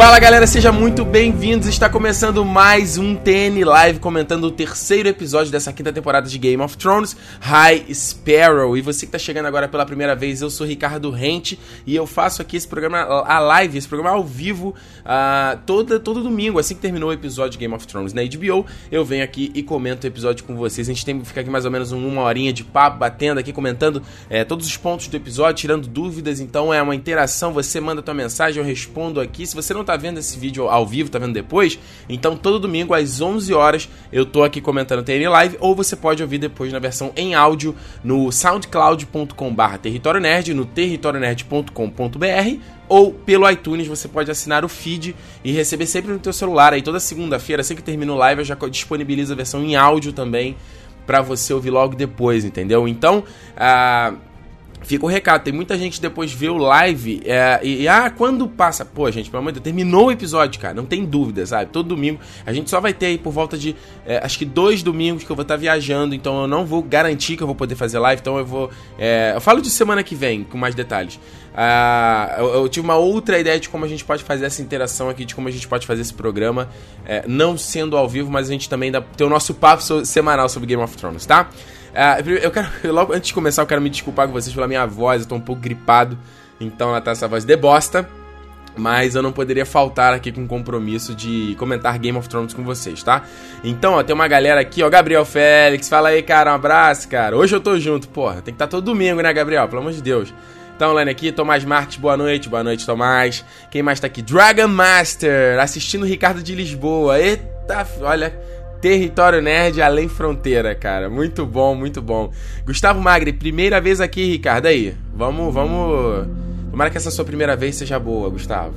Fala galera, sejam muito bem-vindos. Está começando mais um TN Live comentando o terceiro episódio dessa quinta temporada de Game of Thrones, High Sparrow. E você que está chegando agora pela primeira vez, eu sou Ricardo Rente e eu faço aqui esse programa, a live, esse programa ao vivo, uh, todo, todo domingo, assim que terminou o episódio de Game of Thrones na HBO. Eu venho aqui e comento o episódio com vocês. A gente tem que ficar aqui mais ou menos uma horinha de papo, batendo aqui, comentando é, todos os pontos do episódio, tirando dúvidas. Então é uma interação. Você manda tua mensagem, eu respondo aqui. Se você não tá vendo esse vídeo ao vivo, tá vendo depois, então todo domingo às 11 horas eu tô aqui comentando TN Live, ou você pode ouvir depois na versão em áudio no soundcloud.com/barra território nerd, no territorionerd.com.br ou pelo iTunes você pode assinar o feed e receber sempre no teu celular. Aí toda segunda-feira, assim que termina o live, eu já disponibilizo a versão em áudio também para você ouvir logo depois, entendeu? Então, ah, Fica o recado, tem muita gente depois vê o live é, e, e, ah, quando passa? Pô, gente, pelo amor de Deus, terminou o episódio, cara, não tem dúvida, sabe? Todo domingo, a gente só vai ter aí por volta de, é, acho que dois domingos que eu vou estar tá viajando, então eu não vou garantir que eu vou poder fazer live, então eu vou, é, eu falo de semana que vem, com mais detalhes. Ah, eu, eu, tive uma outra ideia de como a gente pode fazer essa interação aqui, de como a gente pode fazer esse programa, é, não sendo ao vivo, mas a gente também dá, tem o nosso papo semanal sobre Game of Thrones, tá? Uh, eu quero, logo antes de começar, eu quero me desculpar com vocês pela minha voz, eu tô um pouco gripado, então ela tá essa voz de bosta. Mas eu não poderia faltar aqui com o compromisso de comentar Game of Thrones com vocês, tá? Então, ó, tem uma galera aqui, ó, Gabriel Félix, fala aí, cara, um abraço, cara. Hoje eu tô junto, porra, tem que estar tá todo domingo, né, Gabriel? Pelo amor de Deus. Então, online aqui, Tomás Marques, boa noite, boa noite, Tomás. Quem mais tá aqui? Dragon Master, assistindo Ricardo de Lisboa. Eita, olha, Território Nerd Além Fronteira, cara. Muito bom, muito bom. Gustavo Magri, primeira vez aqui, Ricardo. Aí, vamos, vamos. Tomara que essa sua primeira vez seja boa, Gustavo.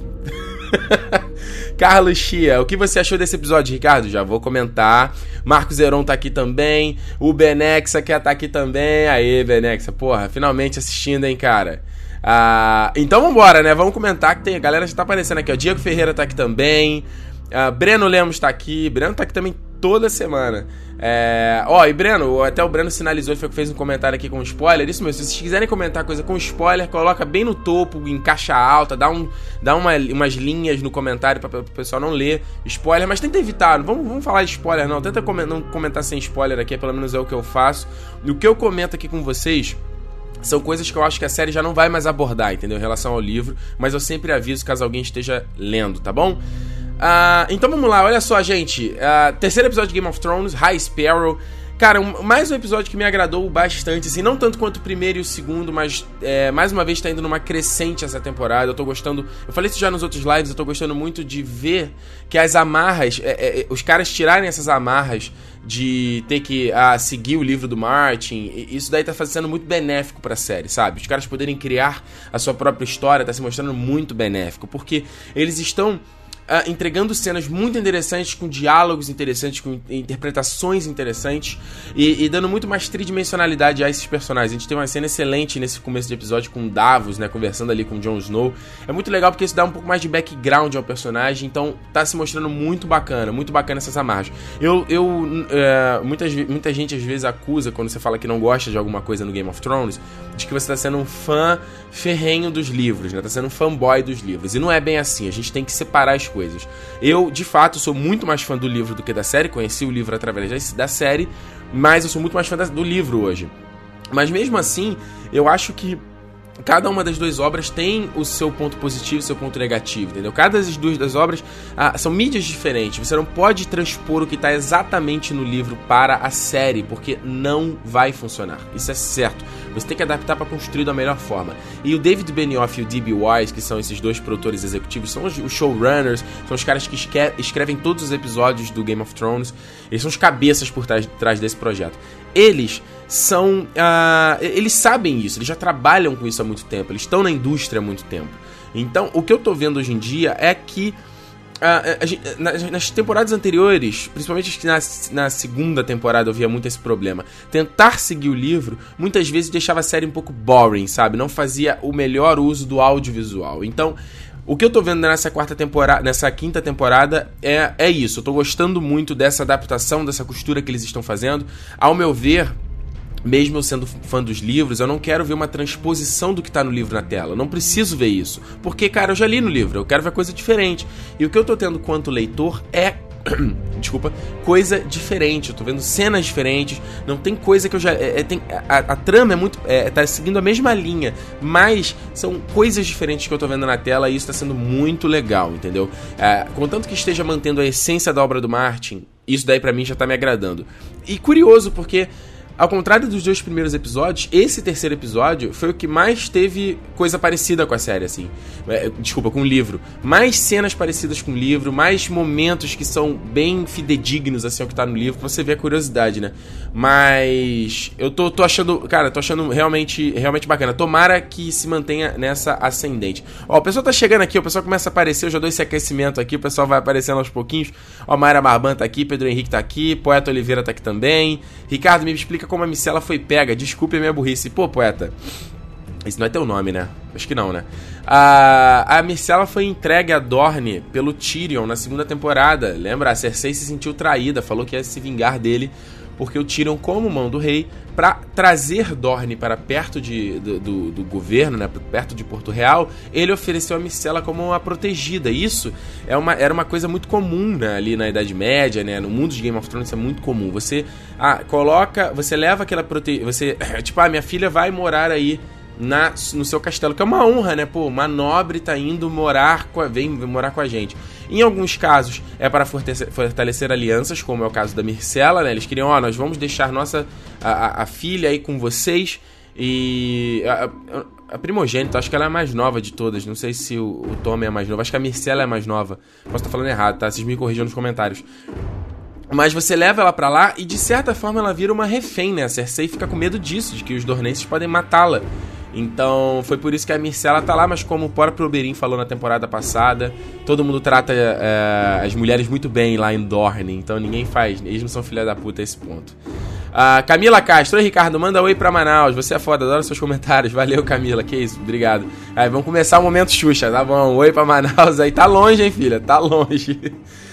Carlos Chia, o que você achou desse episódio, Ricardo? Já vou comentar. Marcos Zeron tá aqui também. O Benexa quer tá aqui também. Aê, Benexa, porra, finalmente assistindo, hein, cara. Ah, então vambora, né? Vamos comentar que tem. A galera já tá aparecendo aqui, ó. Diego Ferreira tá aqui também. Ah, Breno Lemos tá aqui. Breno tá aqui também toda semana. É... Ó, e Breno, até o Breno sinalizou, que fez um comentário aqui com spoiler. Isso mesmo, se vocês quiserem comentar coisa com spoiler, coloca bem no topo, em caixa alta, dá, um, dá uma, umas linhas no comentário para o pessoal não ler spoiler, mas tenta evitar, vamos, vamos falar de spoiler não, tenta com, não comentar sem spoiler aqui, pelo menos é o que eu faço. E o que eu comento aqui com vocês são coisas que eu acho que a série já não vai mais abordar, entendeu? Em relação ao livro, mas eu sempre aviso caso alguém esteja lendo, tá bom? Uh, então vamos lá, olha só, gente. Uh, terceiro episódio de Game of Thrones, High Sparrow. Cara, um, mais um episódio que me agradou bastante, assim, não tanto quanto o primeiro e o segundo, mas é, mais uma vez tá indo numa crescente essa temporada. Eu tô gostando. Eu falei isso já nos outros lives, eu tô gostando muito de ver que as amarras, é, é, os caras tirarem essas amarras de ter que ah, seguir o livro do Martin, isso daí tá sendo muito benéfico pra série, sabe? Os caras poderem criar a sua própria história tá se mostrando muito benéfico, porque eles estão Uh, entregando cenas muito interessantes, com diálogos interessantes, com interpretações interessantes e, e, dando muito mais tridimensionalidade a esses personagens. A gente tem uma cena excelente nesse começo de episódio com Davos, né, conversando ali com Jon Snow. É muito legal porque isso dá um pouco mais de background ao personagem, então tá se mostrando muito bacana, muito bacana essas amarras. Eu, eu uh, muitas, muita gente às vezes acusa quando você fala que não gosta de alguma coisa no Game of Thrones, de que você tá sendo um fã ferrenho dos livros, né, tá sendo um fanboy dos livros. E não é bem assim, a gente tem que separar as coisas. Eu, de fato, sou muito mais fã do livro do que da série, conheci o livro através da série, mas eu sou muito mais fã do livro hoje. Mas mesmo assim, eu acho que cada uma das duas obras tem o seu ponto positivo e seu ponto negativo, entendeu? Cada das duas das obras ah, são mídias diferentes. Você não pode transpor o que está exatamente no livro para a série, porque não vai funcionar. Isso é certo. Você tem que adaptar para construir da melhor forma. E o David Benioff e o D.B. Wise, que são esses dois produtores executivos, são os showrunners, são os caras que escrevem todos os episódios do Game of Thrones. Eles são os cabeças por trás, trás desse projeto. Eles são. Uh, eles sabem isso, eles já trabalham com isso há muito tempo, eles estão na indústria há muito tempo. Então, o que eu tô vendo hoje em dia é que. Uh, nas, nas, temporadas anteriores, principalmente na, na segunda temporada, eu via muito esse problema. Tentar seguir o livro muitas vezes deixava a série um pouco boring, sabe? Não fazia o melhor uso do audiovisual. Então, o que eu tô vendo nessa quarta temporada, nessa quinta temporada é, é isso. Eu tô gostando muito dessa adaptação, dessa costura que eles estão fazendo. Ao meu ver, mesmo eu sendo fã dos livros, eu não quero ver uma transposição do que tá no livro na tela. Eu não preciso ver isso. Porque, cara, eu já li no livro, eu quero ver coisa diferente. E o que eu tô tendo quanto leitor é desculpa, coisa diferente. Eu tô vendo cenas diferentes. Não tem coisa que eu já. É, é, tem, a, a, trama é muito. É, tá seguindo a mesma linha. Mas são coisas diferentes que eu tô vendo na tela e isso tá sendo muito legal, entendeu? É, contanto que esteja mantendo a essência da obra do Martin, isso daí para mim já tá me agradando. E curioso, porque ao contrário dos dois primeiros episódios, esse terceiro episódio foi o que mais teve coisa parecida com a série, assim. É, desculpa, com o livro. Mais cenas parecidas com o livro, mais momentos que são bem fidedignos, assim, ao que tá no livro, pra você ver a curiosidade, né? Mas eu tô, tô achando, cara, tô achando realmente, realmente bacana. Tomara que se mantenha nessa ascendente. Ó, o pessoal tá chegando aqui, o pessoal começa a aparecer, eu já dou esse aquecimento aqui, o pessoal vai aparecendo aos pouquinos. Ó, Mayra Barban tá aqui, Pedro Henrique tá aqui, Poeta Oliveira tá aqui também. Ricardo, me explica como a micela foi pega. Desculpe a minha burrice. Pô, poeta. Esse não é teu nome, né? Acho que não, né? A, a foi entregue a Dorne pelo Tyrion na segunda temporada. Lembra? A Cersei se sentiu traída, falou que ia se vingar dele porque o tiram como mão do rei para trazer Dorne para perto de, do, do, do, governo, né, perto de Porto Real, ele ofereceu a Micela como uma protegida. Isso é uma, era uma coisa muito comum né, ali na Idade Média, né, no mundo de Game of Thrones é muito comum. Você ah, coloca, você leva aquela protegida, você tipo, ah, minha filha vai morar aí na, no seu castelo, que é uma honra, né? Pô, uma nobre tá indo morar com a, vem morar com a gente. Em alguns casos é para fortalecer, alianças, como é o caso da Mircela, né? Eles queriam, ó, nós vamos deixar nossa a, a, a filha aí com vocês e a, a, primogênita, acho que ela é a mais nova de todas. Não sei se o, o Tom é a mais nova. Acho que a Mircela é a mais nova. Posso estar falando errado, tá? Vocês me corrijam nos comentários. Mas você leva ela para lá e de certa forma ela vira uma refém, né? A Cersei fica com medo disso, de que os dornenses podem matá-la. Então foi por isso que a Mircela tá lá, mas como o próprio Oberyn falou na temporada passada, todo mundo trata é, as mulheres muito bem lá em Dorne, então ninguém faz, eles não são filha da puta a esse ponto. Uh, Camila Castro, Oi Ricardo, manda oi pra Manaus, você é foda, adoro seus comentários, valeu Camila, que isso, obrigado. Aí vamos começar o momento Xuxa, tá bom, oi pra Manaus aí, tá longe hein filha, tá longe.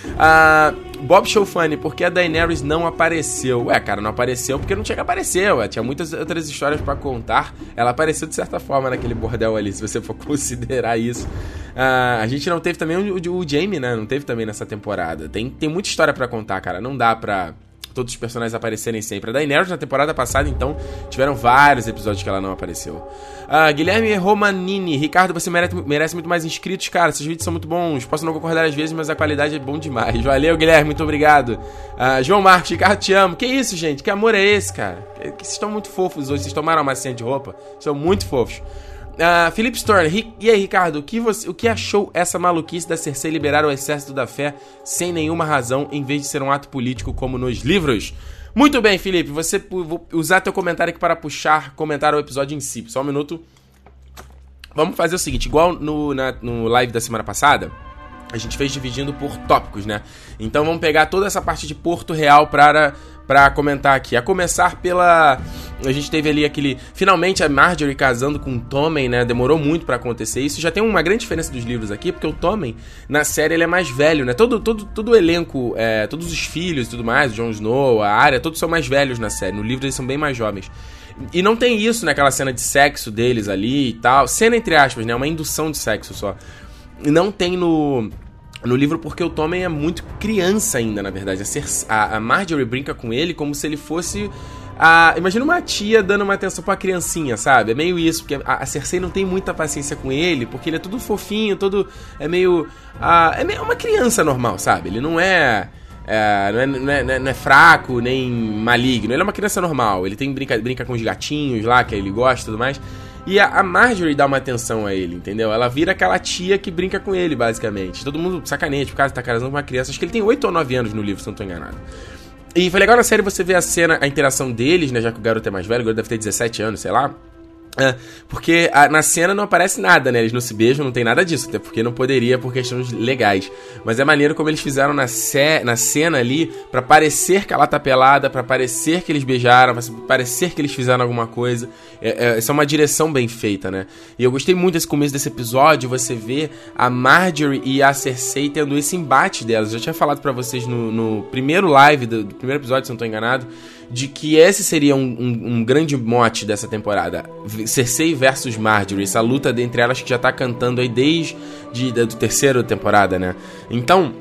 Uh, Bob Showfunny, por que a Daenerys não apareceu? Ué, cara, não apareceu porque não tinha que aparecer, ué. Tinha muitas outras histórias para contar. Ela apareceu de certa forma naquele bordel ali, se você for considerar isso. Uh, a gente não teve também o, o, o Jamie, né? Não teve também nessa temporada. Tem, tem muita história para contar, cara. Não dá pra todos os personagens aparecerem sempre. A Daenerys na temporada passada, então, tiveram vários episódios que ela não apareceu. Uh, Guilherme Romanini, Ricardo, você merece, merece, muito mais inscritos, cara. Esses vídeos são muito bons. Posso não concordar às vezes, mas a qualidade é bom demais. Valeu, Guilherme, muito obrigado. Uh, João Marcos, Ricardo, te amo. Que isso, gente? Que amor é esse, cara? Vocês estão muito fofos hoje. Vocês tomaram uma massinha de roupa? São muito fofos. Uh, Felipe Storm, e aí, Ricardo, o que, você, o que achou essa maluquice da Cersei liberar o exército da fé sem nenhuma razão, em vez de ser um ato político como nos livros? Muito bem, Felipe, você vou usar teu comentário aqui para puxar, comentar o episódio em si. Só um minuto. Vamos fazer o seguinte, igual no, na, no live da semana passada, a gente fez dividindo por tópicos, né? Então vamos pegar toda essa parte de Porto Real para para comentar aqui. A começar pela a gente teve ali aquele finalmente a Marjorie casando com o Tommen, né? Demorou muito para acontecer. Isso já tem uma grande diferença dos livros aqui, porque o Tommen na série ele é mais velho, né? Todo todo todo o elenco, é, todos os filhos e tudo mais, o Jon Snow, a Arya, todos são mais velhos na série. No livro eles são bem mais jovens. E não tem isso naquela cena de sexo deles ali e tal. Cena entre aspas, né? Uma indução de sexo só. Não tem no no livro porque o Tommen é muito criança ainda, na verdade. A, a Marjorie brinca com ele como se ele fosse. A, imagina uma tia dando uma atenção pra criancinha, sabe? É meio isso, porque a, Cersei não tem muita paciência com ele, porque ele é todo fofinho, todo. É meio. A, é meio uma criança normal, sabe? Ele não é. É, não, é, não, é, não, é, fraco, nem maligno. Ele é uma criança normal. Ele tem brinca, brinca com os gatinhos lá, que ele gosta e tudo mais. E a, Marjorie dá uma atenção a ele, entendeu? Ela vira aquela tia que brinca com ele, basicamente. Todo mundo sacaneia, tipo, cara, tá casando com uma criança. Acho que ele tem 8 ou 9 anos no livro, se não tô enganado. E foi legal na série você ver a cena, a interação deles, né? Já que o garoto é mais velho, o garoto deve ter 17 anos, sei lá. É, porque a, na cena não aparece nada, né? Eles não se beijam, não tem nada disso, até porque não poderia por questões legais. Mas é maneiro como eles fizeram na, ce, na cena ali para parecer que ela tá pelada, para parecer que eles beijaram, pra parecer que eles fizeram alguma coisa. É, é, essa é uma direção bem feita, né? E eu gostei muito desse começo desse episódio, você vê a Marjorie e a Cersei tendo esse embate delas. Eu já tinha falado para vocês no, no, primeiro live do, do primeiro episódio, se não tô enganado de que esse seria um, um, um, grande mote dessa temporada. Cersei versus Marjorie, essa luta entre elas que já tá cantando aí desde de, do terceiro temporada, né? Então,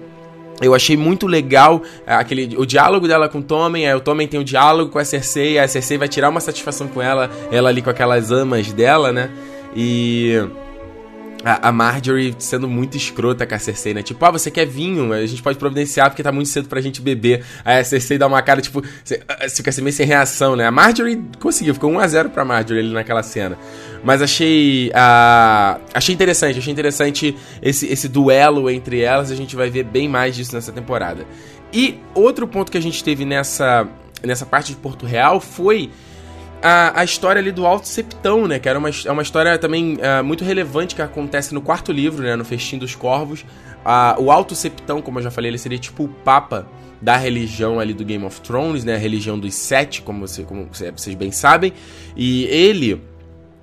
eu achei muito legal é, aquele, o diálogo dela com o Tommen, aí o Tommen tem um diálogo com a Cersei, a Cersei vai tirar uma satisfação com ela, ela ali com aquelas amas dela, né? E a, Marjorie sendo muito escrota com a Cersei, né? Tipo, ah, você quer vinho? A gente pode providenciar porque tá muito cedo pra gente beber. Aí a Cersei dá uma cara, tipo, você, você fica assim meio sem reação, né? A Marjorie conseguiu, ficou 1x0 pra Marjorie ali naquela cena. Mas achei. Uh, achei interessante, achei interessante esse, esse duelo entre elas. A gente vai ver bem mais disso nessa temporada. E outro ponto que a gente teve nessa, nessa parte de Porto Real foi a, a história ali do Alto Septão, né? Que era uma, é uma história também uh, muito relevante que acontece no quarto livro, né? No Festim dos Corvos. Uh, o Alto Septão, como eu já falei, ele seria tipo o Papa da religião ali do Game of Thrones, né? A religião dos sete, como, você, como vocês bem sabem. E ele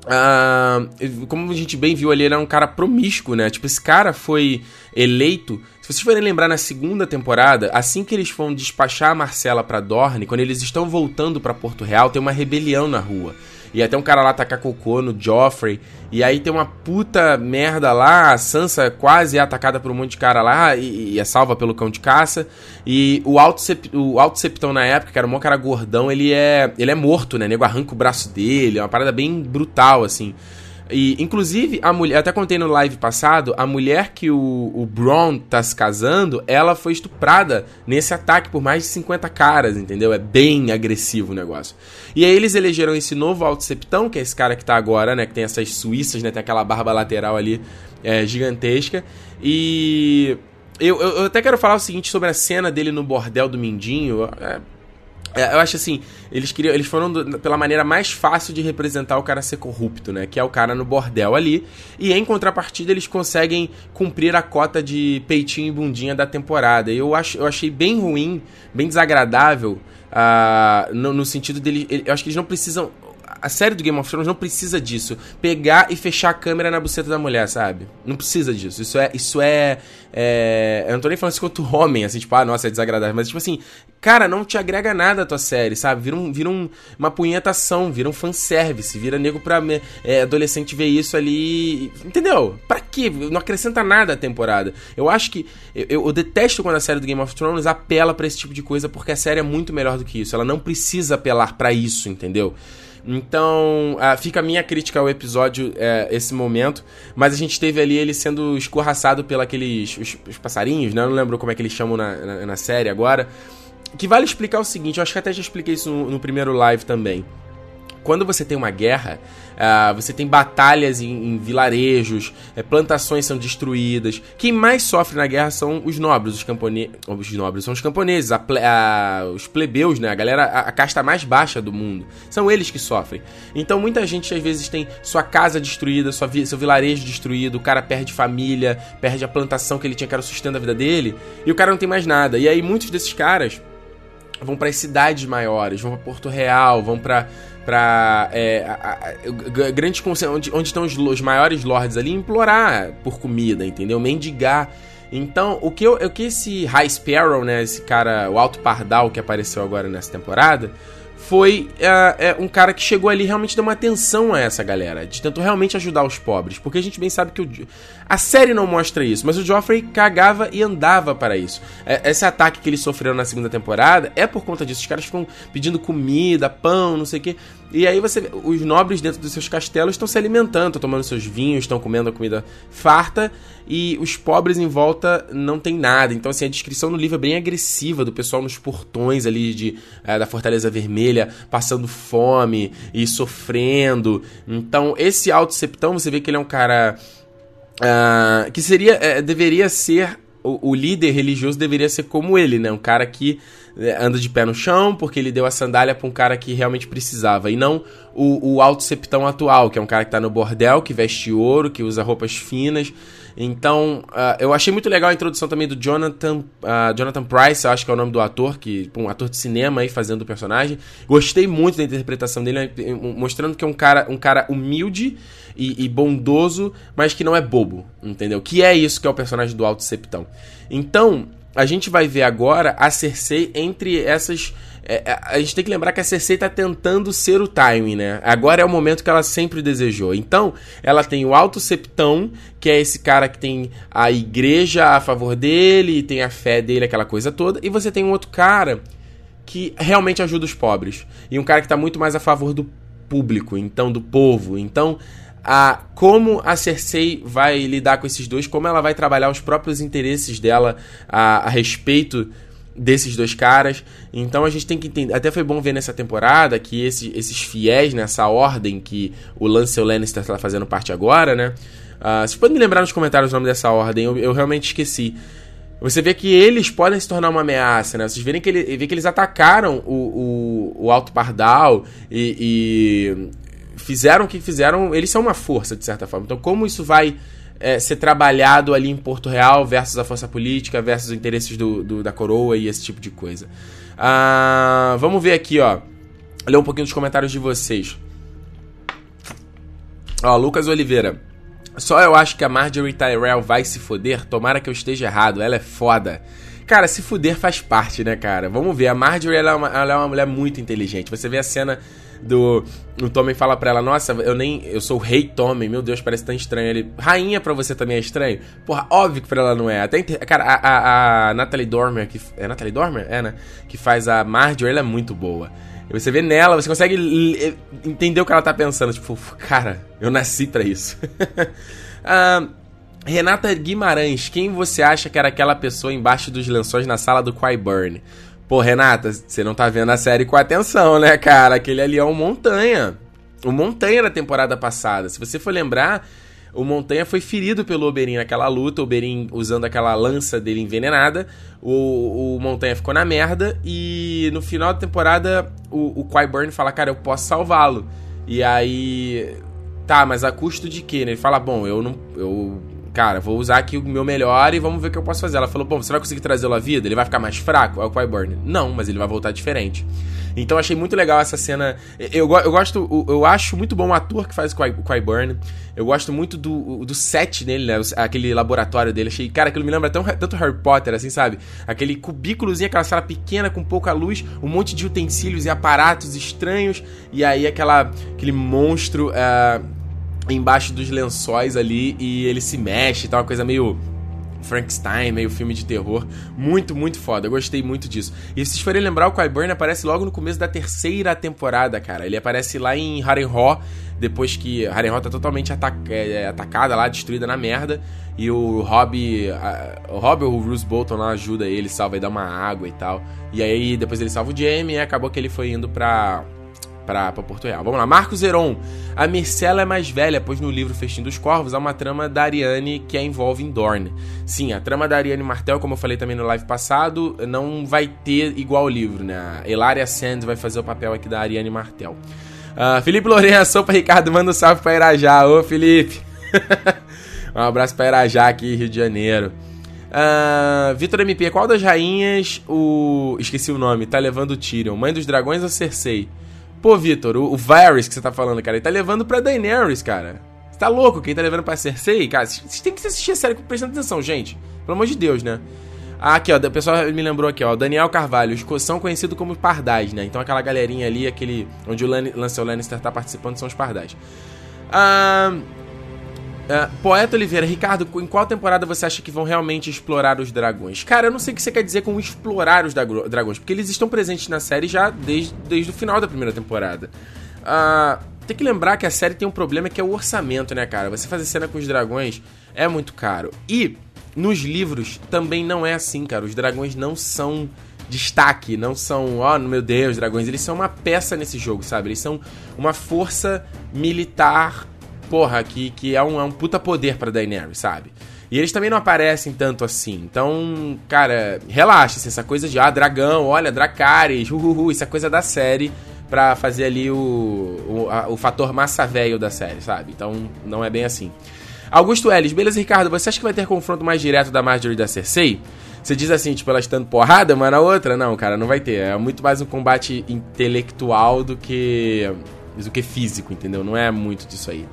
Uh, como a gente bem viu ali, ele era um cara promíscuo, né? Tipo, esse cara foi eleito. Se vocês forem lembrar na segunda temporada, assim que eles vão despachar a Marcela pra Dorne, quando eles estão voltando para Porto Real, tem uma rebelião na rua. E até um cara lá tacar cocô no Joffrey. E aí tem uma puta merda lá. A Sansa quase é atacada por um monte de cara lá e, e é salva pelo cão de caça. E o Alto, o Alto Septão na época, que era um cara gordão, ele é, ele é morto, né? O nego arranca o braço dele. É uma parada bem brutal, assim. E, inclusive, a mulher, até contei no live passado, a mulher que o, o Braun tá se casando, ela foi estuprada nesse ataque por mais de 50 caras, entendeu? É bem agressivo o negócio. E aí eles elegeram esse novo Alto Septão, que é esse cara que tá agora, né? Que tem essas suíças, né? Tem aquela barba lateral ali é, gigantesca. E. Eu, eu, eu, até quero falar o seguinte sobre a cena dele no bordel do Mindinho. É, eu acho assim, eles queriam, eles foram do, pela maneira mais fácil de representar o cara ser corrupto, né? Que é o cara no bordel ali. E em contrapartida, eles conseguem cumprir a cota de peitinho e bundinha da temporada. E eu, acho, eu achei bem ruim, bem desagradável. Uh, no, no, sentido dele. Eu acho que eles não precisam a série do Game of Thrones não precisa disso. Pegar e fechar a câmera na buceta da mulher, sabe? Não precisa disso. Isso é. Isso é, é... Eu não tô nem falando isso contra o homem, assim, tipo, ah, nossa, é desagradável. Mas, tipo assim, cara, não te agrega nada a tua série, sabe? Vira, um, vira um, uma punhetação, vira um fanservice, vira nego pra é, adolescente ver isso ali. Entendeu? Pra quê? Não acrescenta nada a temporada. Eu acho que. Eu, eu, detesto quando a série do Game of Thrones apela para esse tipo de coisa, porque a série é muito melhor do que isso. Ela não precisa apelar para isso, entendeu? Então, uh, fica a minha crítica ao episódio, uh, esse momento. Mas a gente teve ali ele sendo escorraçado pelos os, os passarinhos, né? Eu não lembro como é que eles chamam na, na, na, série agora. Que vale explicar o seguinte, eu acho que até já expliquei isso no, no primeiro live também. Quando você tem uma guerra, Uh, você tem batalhas em, em vilarejos, é, plantações são destruídas. Quem mais sofre na guerra são os nobres, os camponeses. Os nobres são os camponeses, a ple, a, os plebeus, né? A galera, a, a, casta mais baixa do mundo. São eles que sofrem. Então muita gente às vezes tem sua casa destruída, sua, seu vilarejo destruído, o cara perde família, perde a plantação que ele tinha que era o sustento da vida dele, e o cara não tem mais nada. E aí muitos desses caras vão para as cidades maiores, vão para Porto Real, vão para pra é, grandes onde, onde estão os, os, maiores lords ali implorar por comida, entendeu? Mendigar. Então, o que, eu, o que esse High Sparrow, né, esse cara, o Alto Pardal que apareceu agora nessa temporada, foi é, é, um cara que chegou ali realmente deu uma atenção a essa galera, de tentou realmente ajudar os pobres, porque a gente bem sabe que o, a série não mostra isso, mas o Joffrey cagava e andava para isso. É, esse ataque que eles sofreram na segunda temporada é por conta disso, os caras ficam pedindo comida, pão, não sei o que, e aí você os nobres dentro dos seus castelos estão se alimentando, estão tomando seus vinhos, estão comendo a comida farta, e os pobres em volta não tem nada. Então, assim, a descrição no livro é bem agressiva do pessoal nos portões ali de, é, da Fortaleza Vermelha, passando fome e sofrendo. Então, esse Alto Septão, você vê que ele é um cara. Uh, que seria. É, deveria ser. O, o líder religioso deveria ser como ele, né? Um cara que é, anda de pé no chão, porque ele deu a sandália pra um cara que realmente precisava. E não o, o alto septão atual, que é um cara que tá no bordel, que veste ouro, que usa roupas finas. Então, uh, eu achei muito legal a introdução também do Jonathan, uh, Jonathan Price, acho que é o nome do ator, que um ator de cinema aí fazendo o personagem. Gostei muito da interpretação dele, né, mostrando que é um cara, um cara humilde e, e, bondoso, mas que não é bobo, entendeu? Que é isso que é o personagem do Alto Septão. Então, a gente vai ver agora a Cersei entre essas é, é, a gente tem que lembrar que a Cersei tá tentando ser o timing, né? Agora é o momento que ela sempre desejou. Então, ela tem o Alto Septão, que é esse cara que tem a igreja a favor dele, tem a fé dele, aquela coisa toda. E você tem um outro cara que realmente ajuda os pobres. E um cara que tá muito mais a favor do público, então, do povo. Então, a, como a Cersei vai lidar com esses dois, como ela vai trabalhar os próprios interesses dela a, a respeito desses dois caras. Então a gente tem que entender. Até foi bom ver nessa temporada que esses, fiéis, nessa ordem que o Lancel Lannister está fazendo parte agora, né? Uh, vocês podem me lembrar nos comentários o nome dessa ordem, eu, eu, realmente esqueci. Você vê que eles podem se tornar uma ameaça, né? Vocês verem que, ele, vê que eles atacaram o, o, o Alto Pardal e, e fizeram o que fizeram. Eles são uma força, de certa forma. Então, como isso vai é, ser trabalhado ali em Porto Real versus a força política, versus os interesses do, do da coroa e esse tipo de coisa. Ah, vamos ver aqui, ó. Ler um pouquinho dos comentários de vocês. Ó, Lucas Oliveira. Só eu acho que a Marjorie Tyrell vai se foder. Tomara que eu esteja errado. Ela é foda. Cara, se fuder faz parte, né, cara? Vamos ver. A Marjorie ela é, uma, ela é uma mulher muito inteligente. Você vê a cena do. O Tommen fala pra ela, nossa, eu nem. Eu sou o rei Tommen, meu Deus, parece tão estranho. Ele. Rainha pra você também é estranho? Porra, óbvio que pra ela não é. Até. Cara, a, a, a Natalie Dormer, que. É Natalie Dormer? É, né? Que faz a Marjorie, ela é muito boa. Você vê nela, você consegue entender o que ela tá pensando. Tipo, cara, eu nasci para isso. ah, Renata Guimarães, quem você acha que era aquela pessoa embaixo dos lençóis na sala do Qyburn? Pô, Renata, você não tá vendo a série com atenção, né, cara? Aquele ali é um Montanha. O Montanha da temporada passada. Se você for lembrar, o Montanha foi ferido pelo Oberyn naquela luta, o Oberyn usando aquela lança dele envenenada. O, o Montanha ficou na merda e no final da temporada o, o Qyburn fala, cara, eu posso salvá-lo. E aí... Tá, mas a custo de quê? Né? Ele fala, bom, eu não... Eu cara, vou usar aqui o meu melhor e vamos ver o que eu posso fazer. Ela falou, bom, você vai conseguir trazê-lo à vida? Ele vai ficar mais fraco? É o Qyburn. Não, mas ele vai voltar diferente. Então achei muito legal essa cena. Eu, eu gosto, eu acho muito bom o ator que faz o Qyburn. Eu gosto muito do, do set dele, né? Aquele laboratório dele. Achei, cara, aquilo me lembra tão, tanto Harry Potter, assim, sabe? Aquele cubículozinho, aquela sala pequena com pouca luz, um monte de utensílios e aparatos estranhos. E aí aquela, aquele monstro. Uh, embaixo dos lençóis ali e ele se mexe, tá uma coisa meio Frankenstein, meio filme de terror. Muito, muito foda. Eu gostei muito disso. E se vocês forem lembrar, o Qyburn aparece logo no começo da terceira temporada, cara. Ele aparece lá em Harrenhal, depois que Harrenhal tá totalmente atac é, atacada lá, destruída na merda. E o Rob, o Rob ou o Bruce Bolton lá ajuda ele, salva e dá uma água e tal. E aí depois ele salva o Jamie e acabou que ele foi indo pra para Porto Real. Vamos lá, Marcos Heron. A Mircela é mais velha, pois no livro Festim dos Corvos há uma trama da Ariane que a envolve em Dorne. Sim, a trama da Ariane Martel, como eu falei também no live passado, não vai ter igual o livro, né? A Sands vai fazer o papel aqui da Ariane Martel. Uh, Felipe Lourenço, para Ricardo, manda um salve pra Irajá. Ô, Felipe! um abraço pra Irajá aqui, Rio de Janeiro. Uh, Vitor MP, qual das rainhas o. Esqueci o nome, tá levando o Tyrion? Mãe dos Dragões ou Cersei? Pô, Vitor, o, o Varys que você tá falando, cara, ele tá levando pra Daenerys, cara. Você tá louco? Quem tá levando pra Cersei? Cara, vocês têm que assistir a série prestando atenção, gente. Pelo amor de Deus, né? Ah, aqui, ó, o pessoal me lembrou aqui, ó, Daniel Carvalho, são conhecidos como pardais, né? Então aquela galerinha ali, aquele onde o Lancel Lannister tá participando são os pardais. Ah, Uh, Poeta Oliveira, Ricardo, em qual temporada você acha que vão realmente explorar os dragões? Cara, eu não sei o que você quer dizer com explorar os dragões, porque eles estão presentes na série já desde, desde o final da primeira temporada. Uh, tem que lembrar que a série tem um problema que é o orçamento, né, cara? Você fazer cena com os dragões é muito caro. E nos livros também não é assim, cara. Os dragões não são destaque, não são, ó, oh, meu Deus, dragões. Eles são uma peça nesse jogo, sabe? Eles são uma força militar porra, que, que é, um, é um puta poder pra Daenerys, sabe? E eles também não aparecem tanto assim. Então, cara, relaxa. Essa coisa de, ah, dragão, olha, Dracarys, uhuhu, isso é coisa da série pra fazer ali o, o, a, o fator massa velho da série, sabe? Então, não é bem assim. Augusto Ellis, beleza, Ricardo? Você acha que vai ter confronto mais direto da Marjorie e da Cersei? Você diz assim, tipo, elas estando porrada uma na outra? Não, cara, não vai ter. É muito mais um combate intelectual do que, do que físico, entendeu? Não é muito disso aí.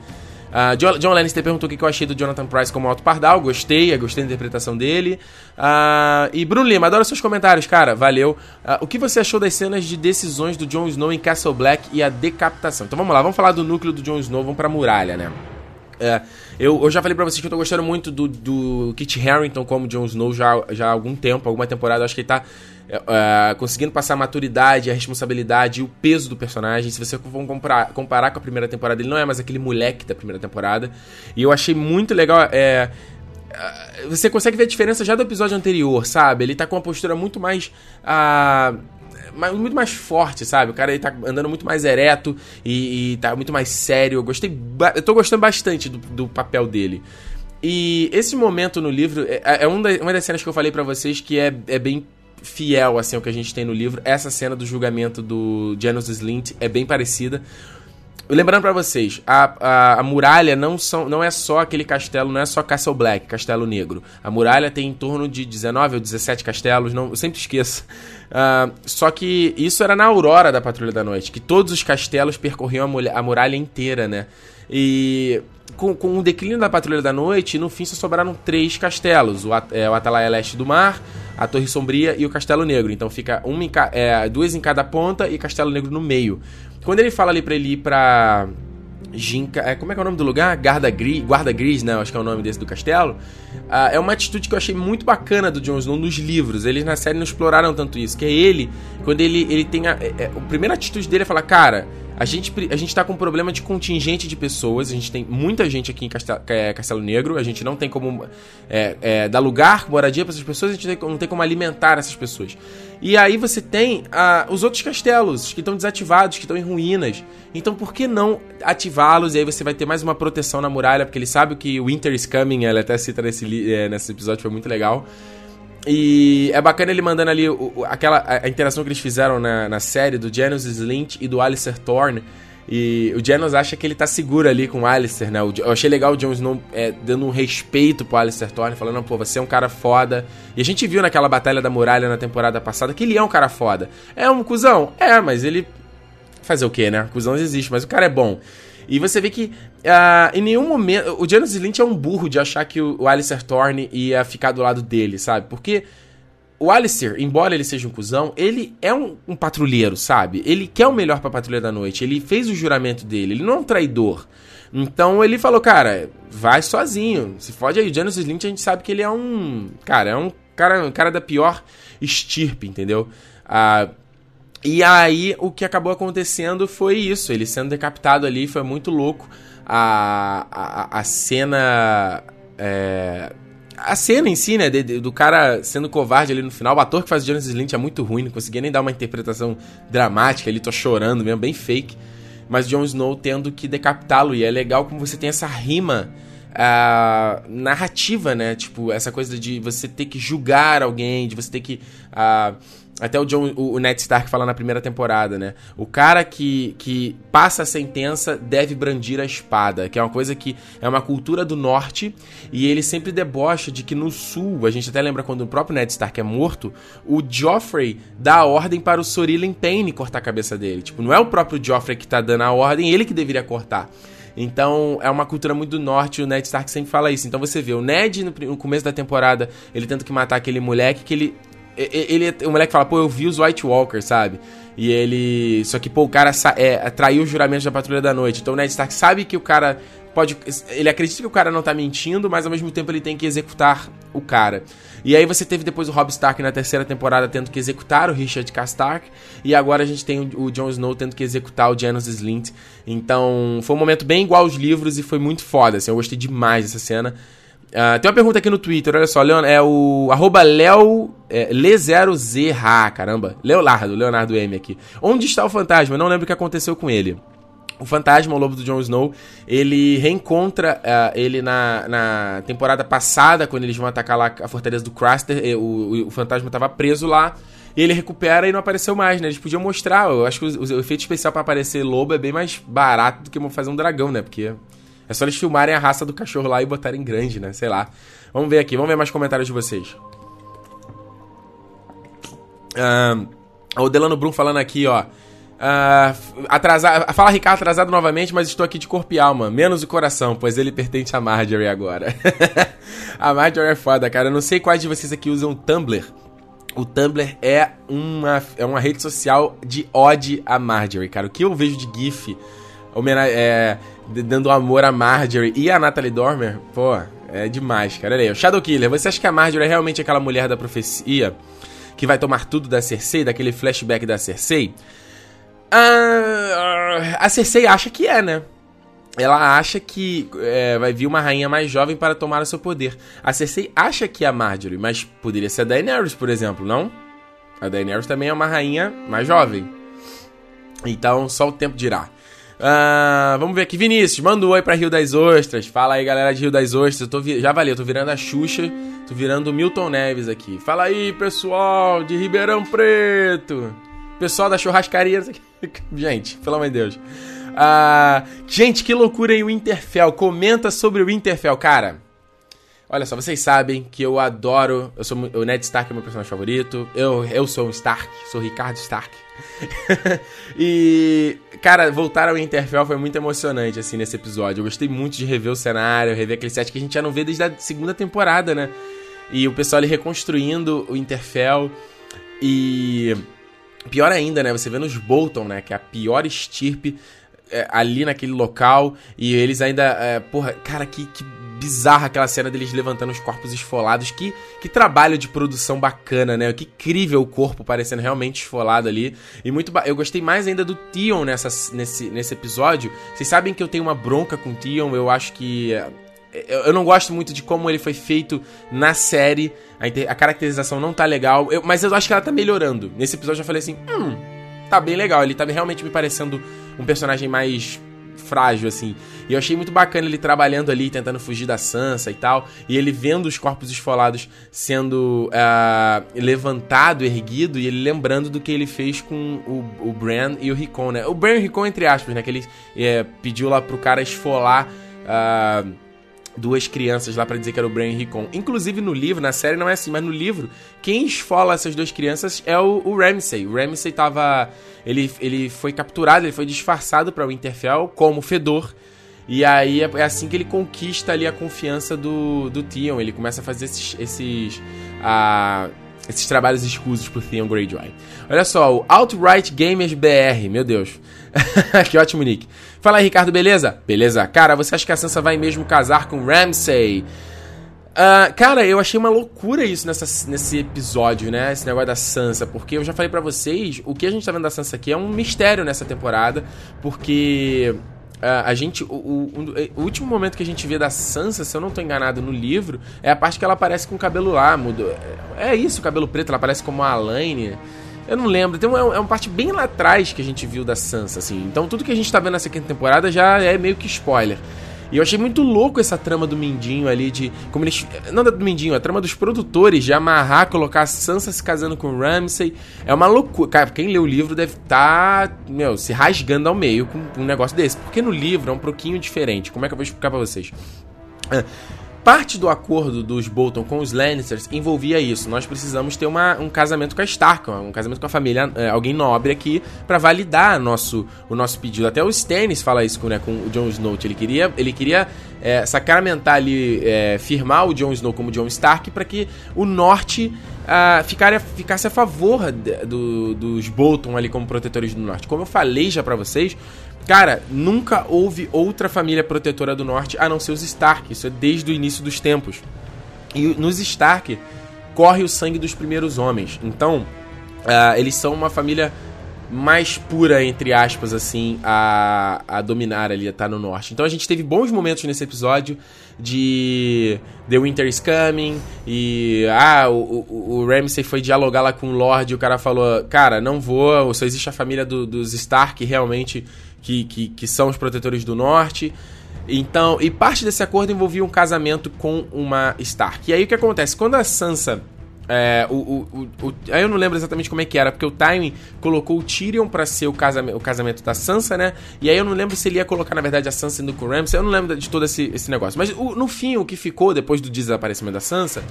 Uh, John, John Lannister perguntou o que eu achei do Jonathan Price como Alto Pardal. Gostei, gostei da interpretação dele. Uh, e Bruno Lima, adoro seus comentários, cara. Valeu. Uh, o que você achou das cenas de decisões do Jon Snow em Castle Black e a decapitação? Então vamos lá, vamos falar do núcleo do Jon Snow, vamos pra muralha, né? É, eu, eu, já falei pra vocês que eu tô gostando muito do, do Kit Harington como Jon Snow já, já há algum tempo, alguma temporada. Acho que ele tá uh, conseguindo passar a maturidade, a responsabilidade e o peso do personagem. Se você for comparar, comparar com a primeira temporada, ele não é mais aquele moleque da primeira temporada. E eu achei muito legal. É, você consegue ver a diferença já do episódio anterior, sabe? Ele tá com uma postura muito mais. Uh, muito mais forte, sabe? O cara ele tá andando muito mais ereto e, e tá muito mais sério. Eu gostei. Eu tô gostando bastante do, do papel dele. E esse momento no livro é, é uma das cenas que eu falei para vocês que é, é bem fiel assim ao que a gente tem no livro. Essa cena do julgamento do Janus Slint é bem parecida. Lembrando para vocês, a, a, a, muralha não, são, não é só aquele castelo, não é só Castle Black, Castelo Negro. A muralha tem em torno de 19 ou 17 castelos, não, eu sempre esqueço. Uh, só que isso era na aurora da Patrulha da Noite, que todos os castelos percorriam a, a muralha inteira, né? E com, com o declínio da Patrulha da Noite, no fim só sobraram três castelos: o, é, o Atalaia Leste do Mar, a Torre Sombria e o Castelo Negro. Então fica uma em é, duas em cada ponta e Castelo Negro no meio. Quando ele fala ali pra ele ir pra. Ginka, é, como é que é o nome do lugar? Guarda Gris, Guarda Gris, né? Acho que é o nome desse do castelo. Uh, é uma atitude que eu achei muito bacana do Jon Snow nos livros. Eles na série não exploraram tanto isso. Que é ele, quando ele, ele tem a, é, é a primeira atitude dele é falar, cara, a gente, a gente tá com um problema de contingente de pessoas. A gente tem muita gente aqui em Castelo, é, Castelo Negro. A gente não tem como é, é, dar lugar, moradia para essas pessoas. A gente não tem como alimentar essas pessoas. E aí você tem ah, os outros castelos que estão desativados, que estão em ruínas. Então por que não ativá-los? E aí você vai ter mais uma proteção na muralha, porque ele sabe que Winter is coming. Ela até cita nesse, é, nesse episódio, foi muito legal. E é bacana ele mandando ali o, aquela a, interação que eles fizeram na, na série do Janus Slint e do Alistair Thorne. E o Janus acha que ele tá seguro ali com o Alistair, né? Eu achei legal o Jon Snow é, dando um respeito pro Alistair Thorne, falando, pô, você é um cara foda. E a gente viu naquela Batalha da Muralha na temporada passada que ele é um cara foda. É um cuzão? É, mas ele. Fazer o quê, né? Cusão existe, mas o cara é bom. E você vê que uh, em nenhum momento. O Janus Lynch é um burro de achar que o, Alistair Thorne ia ficar do lado dele, sabe? Porque o Alistair, embora ele seja um cuzão, ele é um, um patrulheiro, sabe? Ele quer o melhor pra Patrulha da Noite. Ele fez o juramento dele. Ele não é um traidor. Então ele falou, cara, vai sozinho. Se fode aí. O Janus Lynch a gente sabe que ele é um. Cara, é um cara, um cara da pior estirpe, entendeu? Ah. Uh, e aí, o que acabou acontecendo foi isso. Ele sendo decapitado ali, foi muito louco. A, a, a cena. É, a cena em si, né? De, de, do cara sendo covarde ali no final. O ator que faz o Jonas Slint é muito ruim, não conseguia nem dar uma interpretação dramática. Ele tô chorando mesmo, bem fake. Mas Jon Snow tendo que decapitá-lo. E é legal como você tem essa rima. Uh, narrativa, né? Tipo, essa coisa de você ter que julgar alguém, de você ter que. Uh, até o John, o, Ned Stark fala na primeira temporada, né? O cara que, que passa a sentença deve brandir a espada, que é uma coisa que é uma cultura do norte, e ele sempre debocha de que no sul, a gente até lembra quando o próprio Ned Stark é morto, o Joffrey dá a ordem para o Sorilin Payne cortar a cabeça dele. Tipo, não é o próprio Joffrey que tá dando a ordem, ele que deveria cortar. Então, é uma cultura muito do norte, o Ned Stark sempre fala isso. Então você vê o Ned no, começo da temporada, ele tenta que matar aquele moleque que ele ele, o moleque fala, pô, eu vi os White Walkers, sabe? E ele. Só que, pô, o cara é, traiu os juramentos da Patrulha da Noite. Então o Ned Stark sabe que o cara pode. Ele acredita que o cara não tá mentindo, mas ao mesmo tempo ele tem que executar o cara. E aí você teve depois o Rob Stark na terceira temporada tendo que executar o Richard. Stark. E agora a gente tem o, o Jon Snow tendo que executar o Janos Slint. Então foi um momento bem igual aos livros e foi muito foda. Assim, eu gostei demais dessa cena. Uh, tem uma pergunta aqui no Twitter, olha só, Leon, é o arroba Leo, é, Le0ZH, caramba, Leonardo, Leonardo M aqui. Onde está o fantasma? Não lembro o que aconteceu com ele. o fantasma, o lobo do Jon Snow, ele reencontra uh, ele na, na temporada passada, quando eles vão atacar lá a fortaleza do Craster. O, o, o fantasma estava preso lá. E ele recupera e não apareceu mais, né? Eles podiam mostrar. Eu acho que o, o efeito especial para aparecer lobo é bem mais barato do que fazer um dragão, né? Porque é só eles filmarem a raça do cachorro lá e botarem grande, né? Sei lá. Vamos ver aqui, vamos ver mais comentários de vocês. Uh, o Delano Brum falando aqui, ó. Uh, atrasado, fala Ricardo atrasado novamente, mas estou aqui de corpo e alma, menos o coração, pois ele pertence a Marjorie agora. a Marjorie é foda, cara. Eu não sei quais de vocês aqui usam Tumblr. O Tumblr é uma, é uma rede social de ode a Marjorie, cara. O que eu vejo de GIF é, dando amor a Marjorie e a Natalie Dormer, pô, é demais, cara. Olha aí, Shadow Killer, você acha que a Marjorie é realmente aquela mulher da profecia que vai tomar tudo da Cersei, daquele flashback da Cersei? Ah, a Cersei acha que é, né? Ela acha que é, vai vir uma rainha mais jovem para tomar o seu poder. A Cersei acha que é a Marjorie, mas poderia ser a Daenerys, por exemplo, não? A Daenerys também é uma rainha mais jovem. Então, só o tempo dirá. Uh, vamos ver aqui. Vinícius, manda um oi pra Rio das Ostras. Fala aí, galera de Rio das Ostras. Vi... Já valeu, tô virando a Xuxa. Tô virando o Milton Neves aqui. Fala aí, pessoal de Ribeirão Preto. Pessoal da churrascaria. Gente, pelo amor de Deus. Uh, gente, que loucura aí o Winterfell. Comenta sobre o Winterfell, cara. Olha só, vocês sabem que eu adoro. Eu sou o Ned Stark é meu personagem favorito. Eu, eu sou um Stark, sou Ricardo Stark. e, cara, voltar ao Winterfell foi muito emocionante, assim, nesse episódio. Eu gostei muito de rever o cenário, rever aquele set que a gente já não vê desde a segunda temporada, né? E o pessoal ali reconstruindo o Winterfell. E. Pior ainda, né? Você vê nos Bolton, né? Que é a pior estirpe é, ali naquele local. E eles ainda. É, porra, cara, que, que bizarra aquela cena deles levantando os corpos esfolados. Que, que trabalho de produção bacana, né? Que incrível o corpo parecendo realmente esfolado ali. E muito Eu gostei mais ainda do Tion nessa, nesse, nesse episódio. Vocês sabem que eu tenho uma bronca com o Tion. Eu acho que. É, eu não gosto muito de como ele foi feito na série. A, a caracterização não tá legal. Eu, mas eu acho que ela tá melhorando. Nesse episódio eu falei assim: hum, tá bem legal. Ele tá realmente me parecendo um personagem mais frágil, assim. E eu achei muito bacana ele trabalhando ali, tentando fugir da Sansa e tal. E ele vendo os corpos esfolados sendo uh, levantado, erguido, e ele lembrando do que ele fez com o, o Bran e o Rickon, né? O Bran e o Rickon, entre aspas, né? Que ele é, pediu lá pro cara esfolar. Uh, duas crianças lá para dizer que era o Bran e Rickon. Inclusive no livro, na série não é assim, mas no livro, quem esfola essas duas crianças é o, o Ramsay. O Ramsay tava. Ele, ele foi capturado, ele foi disfarçado para Winterfell como Fedor. E aí é, é assim que ele conquista ali a confiança do, do Theon. Ele começa a fazer esses. esses uh, esses trabalhos escusos pro Theon Greyjoy. Olha só, o Outright Gamers BR, meu Deus. que ótimo nick. Fala aí, Ricardo, beleza? Beleza. Cara, você acha que a Sansa vai mesmo casar com Ramsay? Uh, cara, eu achei uma loucura isso nessa, nesse episódio, né? Esse negócio da Sansa, porque eu já falei para vocês, o que a gente tá vendo da Sansa aqui é um mistério nessa temporada, porque Uh, a gente. O, o, o, último momento que a gente vê da Sansa, se eu não tô enganado no livro, é a parte que ela aparece com o cabelo lá. Mudou. É, é isso, o cabelo preto, ela aparece como a Alaine. Eu não lembro. Tem uma, é uma parte bem lá atrás que a gente viu da Sansa, assim. Então tudo que a gente tá vendo nessa quinta temporada já é meio que spoiler. E eu achei muito louco essa trama do Mindinho ali de. Como eles. Não do Mindinho, a trama dos produtores de amarrar, colocar a Sansa se casando com o Ramsay. É uma loucura. Cara, quem lê o livro deve estar, tá, meu, se rasgando ao meio com um negócio desse. Porque no livro é um pouquinho diferente. Como é que eu vou explicar pra vocês? Ah, Parte do acordo dos Bolton com os Lannisters envolvia isso. Nós precisamos ter uma, um casamento com a Stark, um casamento com a família, é, alguém nobre aqui, para validar nosso, o nosso pedido. Até o Stannis fala isso com, né, com o Jon Snow. Ele queria, ele queria é, sacramentar ali, é, firmar o Jon Snow como Jon Stark para que o norte uh, ficar, ficasse a favor de, do, dos Bolton ali como protetores do norte. Como eu falei já para vocês, Cara, nunca houve outra família protetora do norte a não ser os Stark. Isso é desde o início dos tempos. E nos Stark corre o sangue dos primeiros homens. Então, uh, eles são uma família mais pura, entre aspas, assim, a, a dominar ali, a tá no norte. Então a gente teve bons momentos nesse episódio de The Winter is Coming e ah, o, o, o Ramsay foi dialogar lá com o Lorde e o cara falou, cara, não vou, só existe a família do, dos Stark realmente que, que, que são os protetores do norte. Então, e parte desse acordo envolvia um casamento com uma Stark. E aí o que acontece? Quando a Sansa é, o, o, o, aí eu não lembro exatamente como é que era, porque o Tywin colocou o Tyrion pra ser o casamento, o casamento da Sansa, né? E aí eu não lembro se ele ia colocar, na verdade, a Sansa indo com Ramsay, eu não lembro de todo esse, esse negócio. Mas no fim, o que ficou depois do desaparecimento da Sansa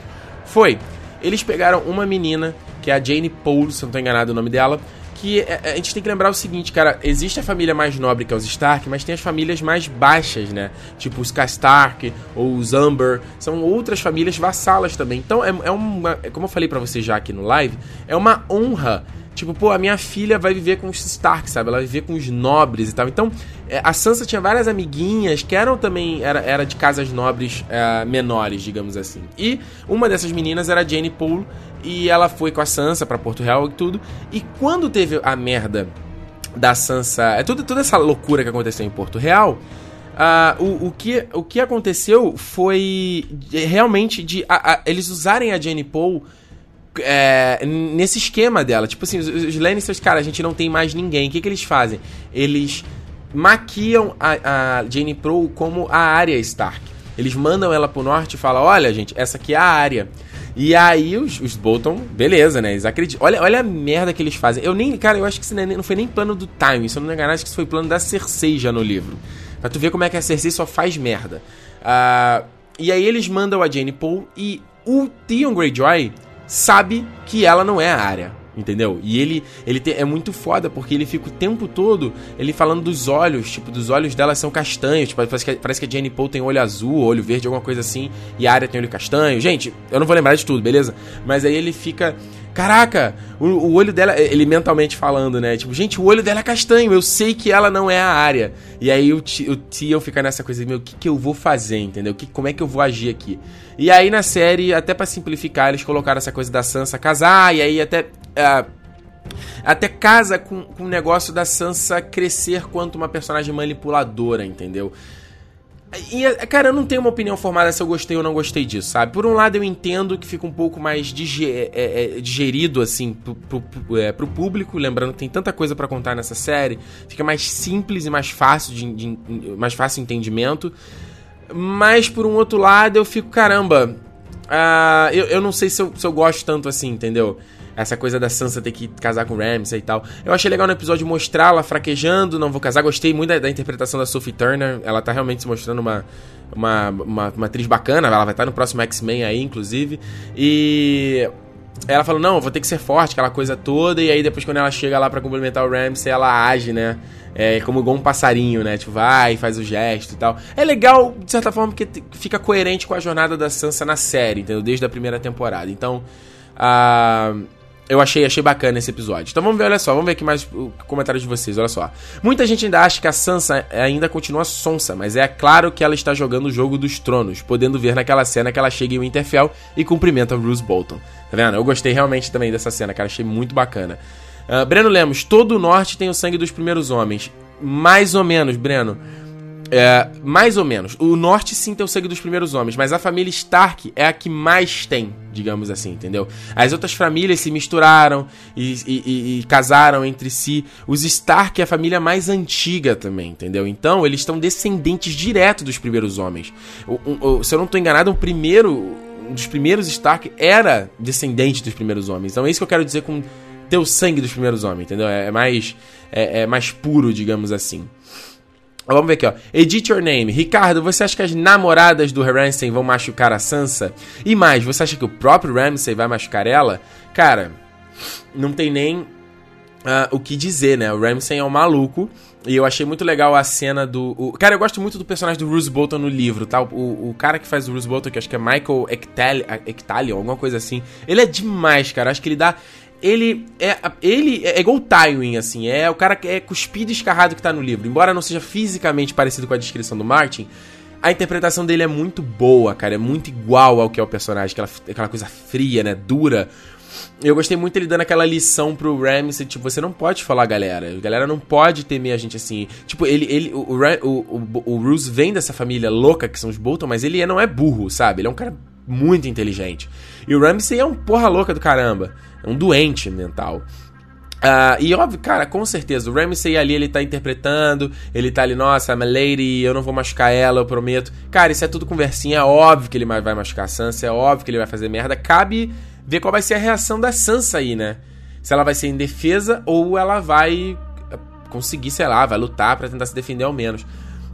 foi... Eles pegaram uma menina, que é a Jane Paul, se não tô enganado o nome dela, que é, é, a gente tem que lembrar o seguinte, cara, existe a família mais nobre que é os Stark, mas tem as famílias mais baixas, né? Tipo os Stark ou os Amber, são outras famílias vassalas também. Então é, é uma, é como eu falei para você já aqui no live, é uma honra Tipo, pô, a minha filha vai viver com os Stark, sabe? Ela vai viver com os nobres e tal. Então, é, a Sansa tinha várias amiguinhas que eram também, era, era de casas nobres é, menores, digamos assim. E uma dessas meninas era a Jane Poole, e ela foi com a Sansa para Porto Real e tudo. E quando teve a merda da Sansa, é tudo, toda essa loucura que aconteceu em Porto Real, uh, o, o, que, o que aconteceu foi realmente de a, a, eles usarem a Jane Poole é, nesse esquema dela. Tipo assim, os, os Lannisters, cara, a gente não tem mais ninguém. O que, que eles fazem? Eles maquiam a, a Jane Pro como a área Stark. Eles mandam ela pro norte e falam: olha, gente, essa aqui é a área. E aí os, os Bolton, beleza, né? Eles acreditam. Olha, olha a merda que eles fazem. Eu nem, cara, eu acho que isso não foi nem plano do Time. Se eu não me engano, acho que isso foi plano da Cersei já no livro. Pra tu ver como é que a Cersei só faz merda. Uh, e aí eles mandam a Jane Paul e o Theon Greyjoy sabe que ela não é a área. Entendeu? E ele, ele te, é muito foda, porque ele fica o tempo todo ele falando dos olhos, tipo, dos olhos dela são castanhos. Tipo, parece que, parece que a Jane Paul tem olho azul, olho verde, alguma coisa assim, e a área tem olho castanho. Gente, eu não vou lembrar de tudo, beleza? Mas aí ele fica. Caraca, o, o, olho dela, ele mentalmente falando, né? Tipo, gente, o olho dela é castanho, eu sei que ela não é a área. E aí o, o Tio fica nessa coisa, meu, o que, que eu vou fazer, entendeu? Que, como é que eu vou agir aqui? E aí na série, até para simplificar, eles colocaram essa coisa da Sansa casar, e aí até. Uh, até casa com, com o negócio da Sansa crescer quanto uma personagem manipuladora, entendeu? E, cara, eu não tenho uma opinião formada se eu gostei ou não gostei disso, sabe? Por um lado, eu entendo que fica um pouco mais é, é, digerido, assim, pro, pro, é, pro público. Lembrando que tem tanta coisa para contar nessa série. Fica mais simples e mais fácil de, de mais fácil entendimento. Mas, por um outro lado, eu fico, caramba... Uh, eu, eu não sei se eu, se eu gosto tanto assim, entendeu? Essa coisa da Sansa ter que casar com Ramsay e tal. Eu achei legal no episódio mostrá-la fraquejando, não vou casar. Gostei muito da, da, interpretação da Sophie Turner. Ela tá realmente se mostrando uma, uma, uma, uma atriz bacana. Ela vai estar no próximo X-Men aí, inclusive. E ela falou, não, vou ter que ser forte, aquela coisa toda. E aí depois quando ela chega lá para complementar o Ramsay, ela age, né? É como igual um passarinho, né? Tipo, vai, faz o gesto e tal. É legal, de certa forma, porque fica coerente com a jornada da Sansa na série, entendeu? Desde a primeira temporada. Então, a... Uh eu achei, achei bacana esse episódio. Então vamos ver, olha só, vamos ver aqui mais o comentário de vocês, olha só. Muita gente ainda acha que a Sansa ainda continua sonsa, mas é claro que ela está jogando o jogo dos tronos, podendo ver naquela cena que ela chega em Winterfell e cumprimenta Bruce Bolton. Tá vendo? Eu gostei realmente também dessa cena, cara, achei muito bacana. Uh, Breno Lemos, todo o norte tem o sangue dos primeiros homens. Mais ou menos, Breno. É, mais ou menos. O norte sim tem o sangue dos primeiros homens, mas a família Stark é a que mais tem, digamos assim, entendeu? As outras famílias se misturaram e, e, e casaram entre si. Os Stark é a família mais antiga também, entendeu? Então eles estão descendentes direto dos primeiros homens. O, o, se eu não estou enganado, o primeiro. Um dos primeiros Stark era descendente dos primeiros homens. Então é isso que eu quero dizer com ter o sangue dos primeiros homens, entendeu? É, é mais, é, é mais puro, digamos assim. Vamos ver aqui, ó. Edit your name. Ricardo, você acha que as namoradas do Ramsay vão machucar a Sansa? E mais, você acha que o próprio Ramsay vai machucar ela? Cara, não tem nem uh, o que dizer, né? O Ramsay é um maluco. E eu achei muito legal a cena do. O... Cara, eu gosto muito do personagem do Bruce Bolton no livro, tá? O, o cara que faz o Bruce Bolton, que acho que é Michael Ectalion, alguma coisa assim. Ele é demais, cara. Acho que ele dá ele é ele é igual o Tywin, assim, é o cara que é cuspido e escarrado que tá no livro. Embora não seja fisicamente parecido com a descrição do Martin, a interpretação dele é muito boa, cara, é muito igual ao que é o personagem, aquela, aquela coisa fria, né, dura. eu gostei muito ele dando aquela lição pro Ramsey, tipo, você não pode falar galera. A galera não pode temer a gente assim. Tipo, ele, ele o, o, o, o Bruce vem dessa família louca que são os Bolton, mas ele não é burro, sabe? Ele é um cara muito inteligente. E o Ramsey é um porra louca do caramba. É um doente mental. Uh, e óbvio, cara, com certeza, o Ramsey ali, ele tá interpretando, ele tá ali, nossa, I'm a lady, eu não vou machucar ela, eu prometo. Cara, isso é tudo conversinha, é óbvio que ele vai machucar a Sansa, é óbvio que ele vai fazer merda. Cabe ver qual vai ser a reação da Sansa aí, né? Se ela vai ser em defesa ou ela vai conseguir, sei lá, vai lutar para tentar se defender ao menos.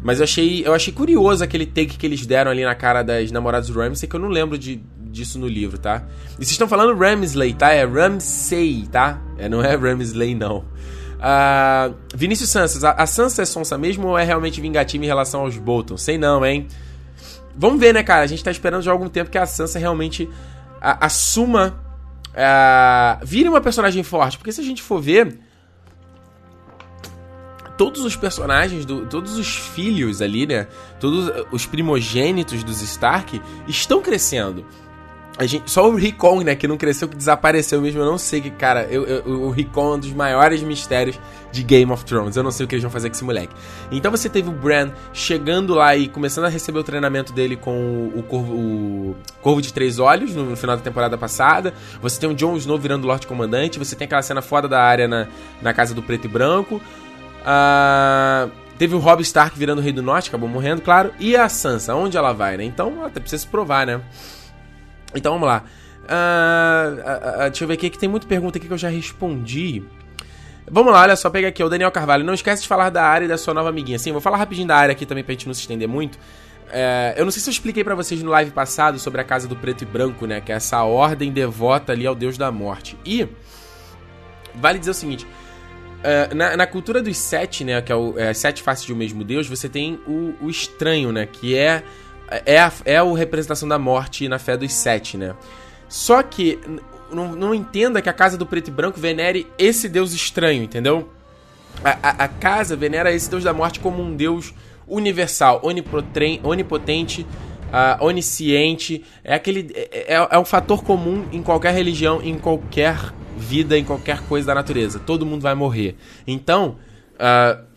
Mas eu achei, eu achei curioso aquele take que eles deram ali na cara das namoradas do Ramsey, que eu não lembro de, disso no livro, tá? E vocês estão falando Ramsley, tá? É Ramsey, tá? É, não é Ramsley, não. Uh, Vinícius Santos, a, a Sansa é sonsa mesmo ou é realmente vingativa em relação aos Bolton? Sei não, hein? Vamos ver, né, cara? A gente tá esperando já há algum tempo que a Sansa realmente assuma. Uh, vire uma personagem forte. Porque se a gente for ver todos os personagens, do, todos os filhos ali, né? Todos os primogênitos dos Stark estão crescendo. A gente, só o Rickon, né, que não cresceu, que desapareceu mesmo. Eu não sei que, cara, eu, eu, o Rickon é um dos maiores mistérios de Game of Thrones. Eu não sei o que eles vão fazer com esse moleque. Então você teve o Bran chegando lá e começando a receber o treinamento dele com o Corvo, o Corvo de Três Olhos no, no final da temporada passada. Você tem o Jon Snow virando Lorde Comandante. Você tem aquela cena foda da área na, na Casa do Preto e Branco. Uh, teve o Robb Stark virando Rei do Norte, acabou morrendo, claro. E a Sansa, onde ela vai, né? Então até precisa se provar, né? Então vamos lá. Uh, uh, deixa eu ver aqui que tem muita pergunta aqui que eu já respondi. Vamos lá, olha só, pega aqui, o Daniel Carvalho. Não esquece de falar da área e da sua nova amiguinha. Sim, vou falar rapidinho da área aqui também pra gente não se estender muito. É, eu não sei se eu expliquei para vocês no live passado sobre a Casa do Preto e Branco, né? Que é essa ordem devota ali ao Deus da Morte. E vale dizer o seguinte: Uh, na, na, cultura dos sete, né, que é, o, é sete faces de um mesmo Deus, você tem o, o estranho, né, que é é a, é a representação da morte na fé dos sete, né? Só que não, não entenda que a casa do preto e branco venere esse deus estranho, entendeu? A, a, a casa venera esse deus da morte como um deus universal, onipotente, uh, onisciente. É aquele é, é, é um fator comum em qualquer religião, em qualquer vida, em qualquer coisa da natureza. Todo mundo vai morrer. Então, uh,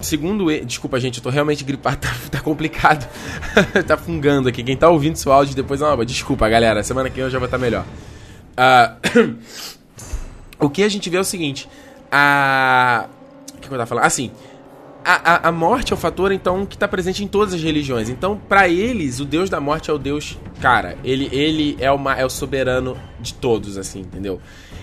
Segundo. Desculpa, gente, eu tô realmente gripado, tá, tá complicado. tá fungando aqui. Quem tá ouvindo seu áudio depois, não, desculpa, galera. Semana que vem eu já vou estar tá melhor. Uh, o que a gente vê é o seguinte. A. O que eu tava falando? Assim. A, a, a, morte é o fator, então, que tá presente em todas as religiões. Então, para eles, o Deus da morte é o Deus. Cara, ele, ele é, uma, é o soberano de todos, assim, entendeu?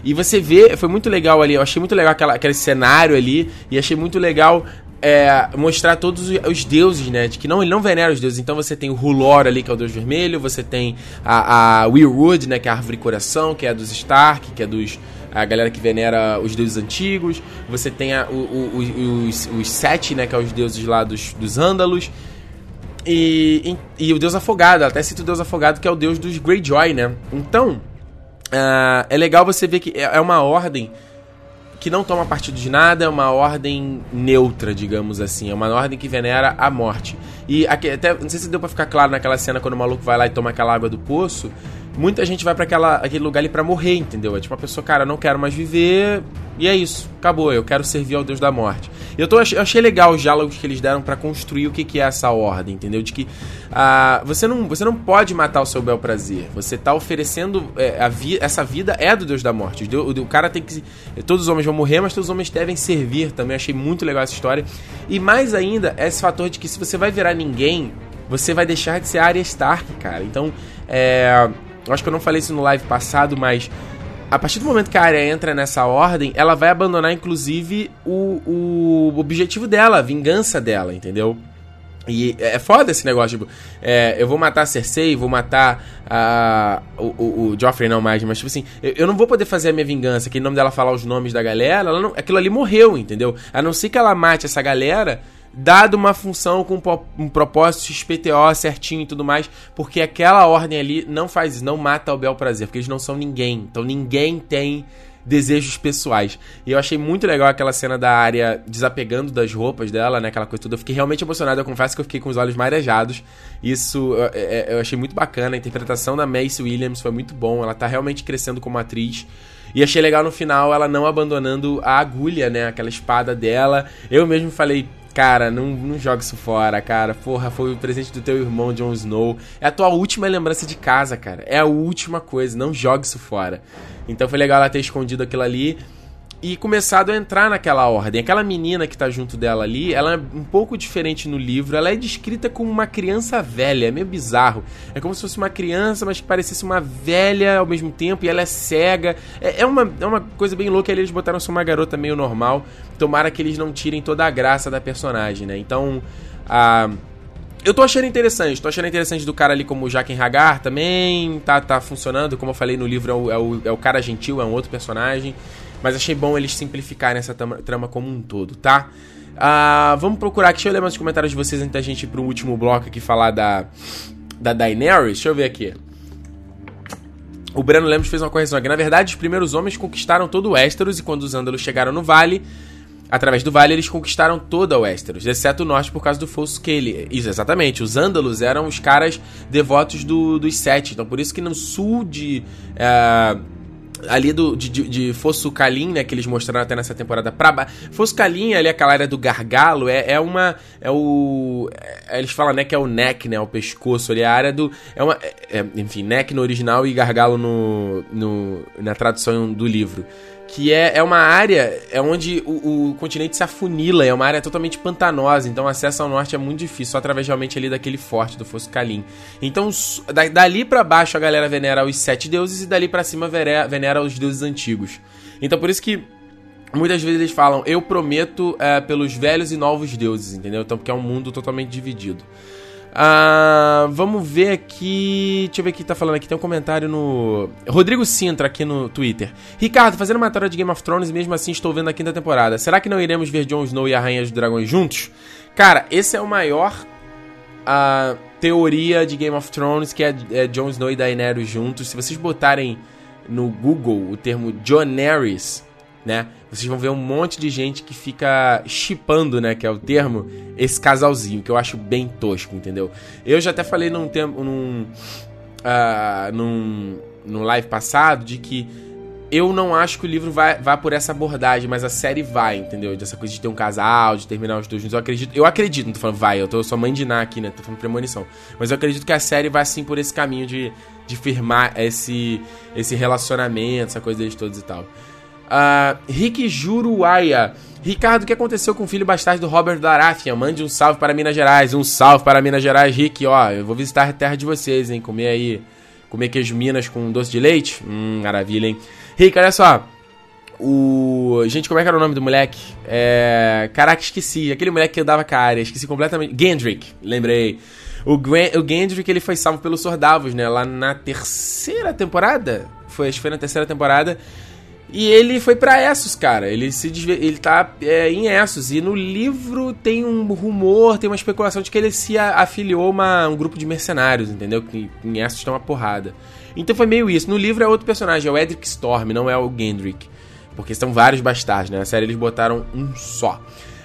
E você vê, foi muito legal ali, eu achei muito legal aquela, aquele cenário ali, e achei muito legal é, mostrar todos os deuses, né? De que não, ele não venera os deuses. Então você tem o Hulor ali, que é o deus vermelho, você tem a, a Weirwood, né? Que é a árvore coração, que é dos Stark, que é dos. A galera que venera os deuses antigos. Você tem a, o, o, os, os Sete, né? Que é os deuses lá dos, dos Ândalos. E, e, e, o deus afogado, até cita o deus afogado, que é o deus dos Greyjoy, né? Então, Uh, é legal você ver que é, é uma ordem que não toma partido de nada, é uma ordem neutra, digamos assim. É uma ordem que venera a morte. E aqui, até, não sei se deu pra ficar claro naquela cena quando o maluco vai lá e toma aquela água do poço muita gente vai para aquele lugar ali para morrer, entendeu? É tipo a pessoa, cara, não quero mais viver e é isso, acabou, eu quero servir ao Deus da morte. Eu, tô, eu achei legal os diálogos que eles deram para construir o que, que é essa ordem, entendeu? De que uh, você, não, você não pode matar o seu bel prazer, você tá oferecendo é, a vi, essa vida é do Deus da morte. O, o, o, cara tem que. Todos os homens vão morrer, mas todos os homens devem servir também. Achei muito legal essa história. E mais ainda, esse fator de que se você vai virar ninguém, você vai deixar de ser Arya Stark, cara. Então, é eu acho que eu não falei isso no live passado, mas a partir do momento que a área entra nessa ordem, ela vai abandonar, inclusive, o, o objetivo dela, a vingança dela, entendeu? E é foda esse negócio, tipo, é, eu vou matar a Cersei, vou matar a, o, o, o Joffrey não mais, mas tipo assim, eu, eu, não vou poder fazer a minha vingança, que em nome dela falar os nomes da galera, não, aquilo ali morreu, entendeu? A não ser que ela mate essa galera, dado uma função com um propósito XPTO certinho e tudo mais, porque aquela ordem ali não faz não mata o bel prazer, porque eles não são ninguém. Então ninguém tem desejos pessoais. E eu achei muito legal aquela cena da área desapegando das roupas dela, né? Aquela coisa toda. Eu fiquei realmente emocionado. Eu confesso que eu fiquei com os olhos marejados. Isso eu, eu achei muito bacana. A interpretação da Macy Williams foi muito bom. Ela tá realmente crescendo como atriz. E achei legal no final ela não abandonando a agulha, né? Aquela espada dela. Eu mesmo falei, Cara, não, não joga isso fora, cara. Porra, foi o presente do teu irmão, Jon Snow. É a tua última lembrança de casa, cara. É a última coisa. Não joga isso fora. Então foi legal ela ter escondido aquilo ali e começado a entrar naquela ordem. Aquela menina que tá junto dela ali, ela é um pouco diferente no livro. Ela é descrita como uma criança velha, é meio bizarro. É como se fosse uma criança, mas que parecesse uma velha ao mesmo tempo, e ela é cega. É, é uma, é uma coisa bem louca. Ali eles botaram só uma garota meio normal. Tomara que eles não tirem toda a graça da personagem, né? Então, a. Eu tô achando interessante, tô achando interessante do cara ali como o Jaquen Hagar também, tá, tá funcionando, como eu falei no livro, é o, é o, é o cara gentil, é um outro personagem. Mas achei bom eles simplificarem essa trama, como um todo, tá? Uh, vamos procurar aqui, deixa eu ler mais os comentários de vocês antes da gente ir pro último bloco aqui falar da, da Daenerys. Deixa eu ver aqui. O Breno Lemos fez uma correção aqui. Na verdade, os primeiros homens conquistaram todo o Westeros e quando os Ândalos chegaram no vale, através do vale, eles conquistaram toda o Westeros, exceto o norte por causa do fosso que ele. Isso, exatamente. Os Ândalos eram os caras devotos do, dos Sete. Então, por isso que no sul de. Uh, ali do, de, de Fosso Kalim, né, que eles mostraram até nessa temporada pra. Fosso Kalim, ali aquela área do gargalo, é, é uma, é o, é, eles falam, né, que é o neck, né, o pescoço ali, a área do, é uma, é, é enfim, neck no original e gargalo no, no, na tradução do livro que é, é uma área é onde o, o, continente se afunila, é uma área totalmente pantanosa, então acesso ao norte é muito difícil, só através realmente ali daquele forte do Fosso Kalim. Então, da, dali para baixo a galera venera os sete deuses e dali para cima venera, venera os deuses antigos. Então, por isso que muitas vezes eles falam, eu prometo é, pelos velhos e novos deuses, entendeu? Então, porque é um mundo totalmente dividido. Ah, vamos ver aqui. Deixa eu ver o que tá falando aqui. Tem um comentário no. Rodrigo Sintra aqui no Twitter. Ricardo, fazendo matéria de Game of Thrones, mesmo assim estou vendo a quinta temporada. Será que não iremos ver Jon Snow e a Rainha dos Dragões juntos? Cara, esse é o maior. Uh, teoria de Game of Thrones, que é, é Jon Snow e Daenerys juntos. Se vocês botarem no Google o termo Jonaris, né? Vocês vão ver um monte de gente que fica chipando, né? Que é o termo, esse casalzinho, que eu acho bem tosco, entendeu? Eu já até falei num tempo. num. Uh, num, num live passado de que eu não acho que o livro vai, vai por essa abordagem, mas a série vai, entendeu? Dessa coisa de ter um casal, de terminar os dois juntos. Eu acredito, eu acredito, não tô falando vai, eu tô só mãe de Ná aqui, né? Tô falando premonição. Mas eu acredito que a série vai assim por esse caminho de, de firmar esse, esse relacionamento, essa coisa deles todos e tal. Uh, Rick Juruaia. Ricardo, o que aconteceu com o filho bastardo do Robert Baratheon? Mande um salve para Minas Gerais. Um salve para Minas Gerais, Rick. Ó, eu vou visitar a terra de vocês, hein? Comer aí. Comer queijo Minas com doce de leite. Hum, maravilha, hein? Rick, olha só. O. Gente, como é que era o nome do moleque? É. Caraca, esqueci. Aquele moleque que andava com a área. Esqueci completamente. Gendrick, lembrei. O, Gwen... o Gendrick ele foi salvo pelos Sordavos, né? Lá na terceira temporada. Foi, acho que foi na terceira temporada. E ele foi para Essos, cara. Ele se desve... ele tá é, em Essos. E no livro tem um rumor, tem uma especulação de que ele se afiliou a um grupo de mercenários, entendeu? Que em Essos tem uma porrada. Então foi meio isso. No livro é outro personagem, é o Edric Storm, não é o Gendrick. Porque são vários bastardos, né? Na série eles botaram um só.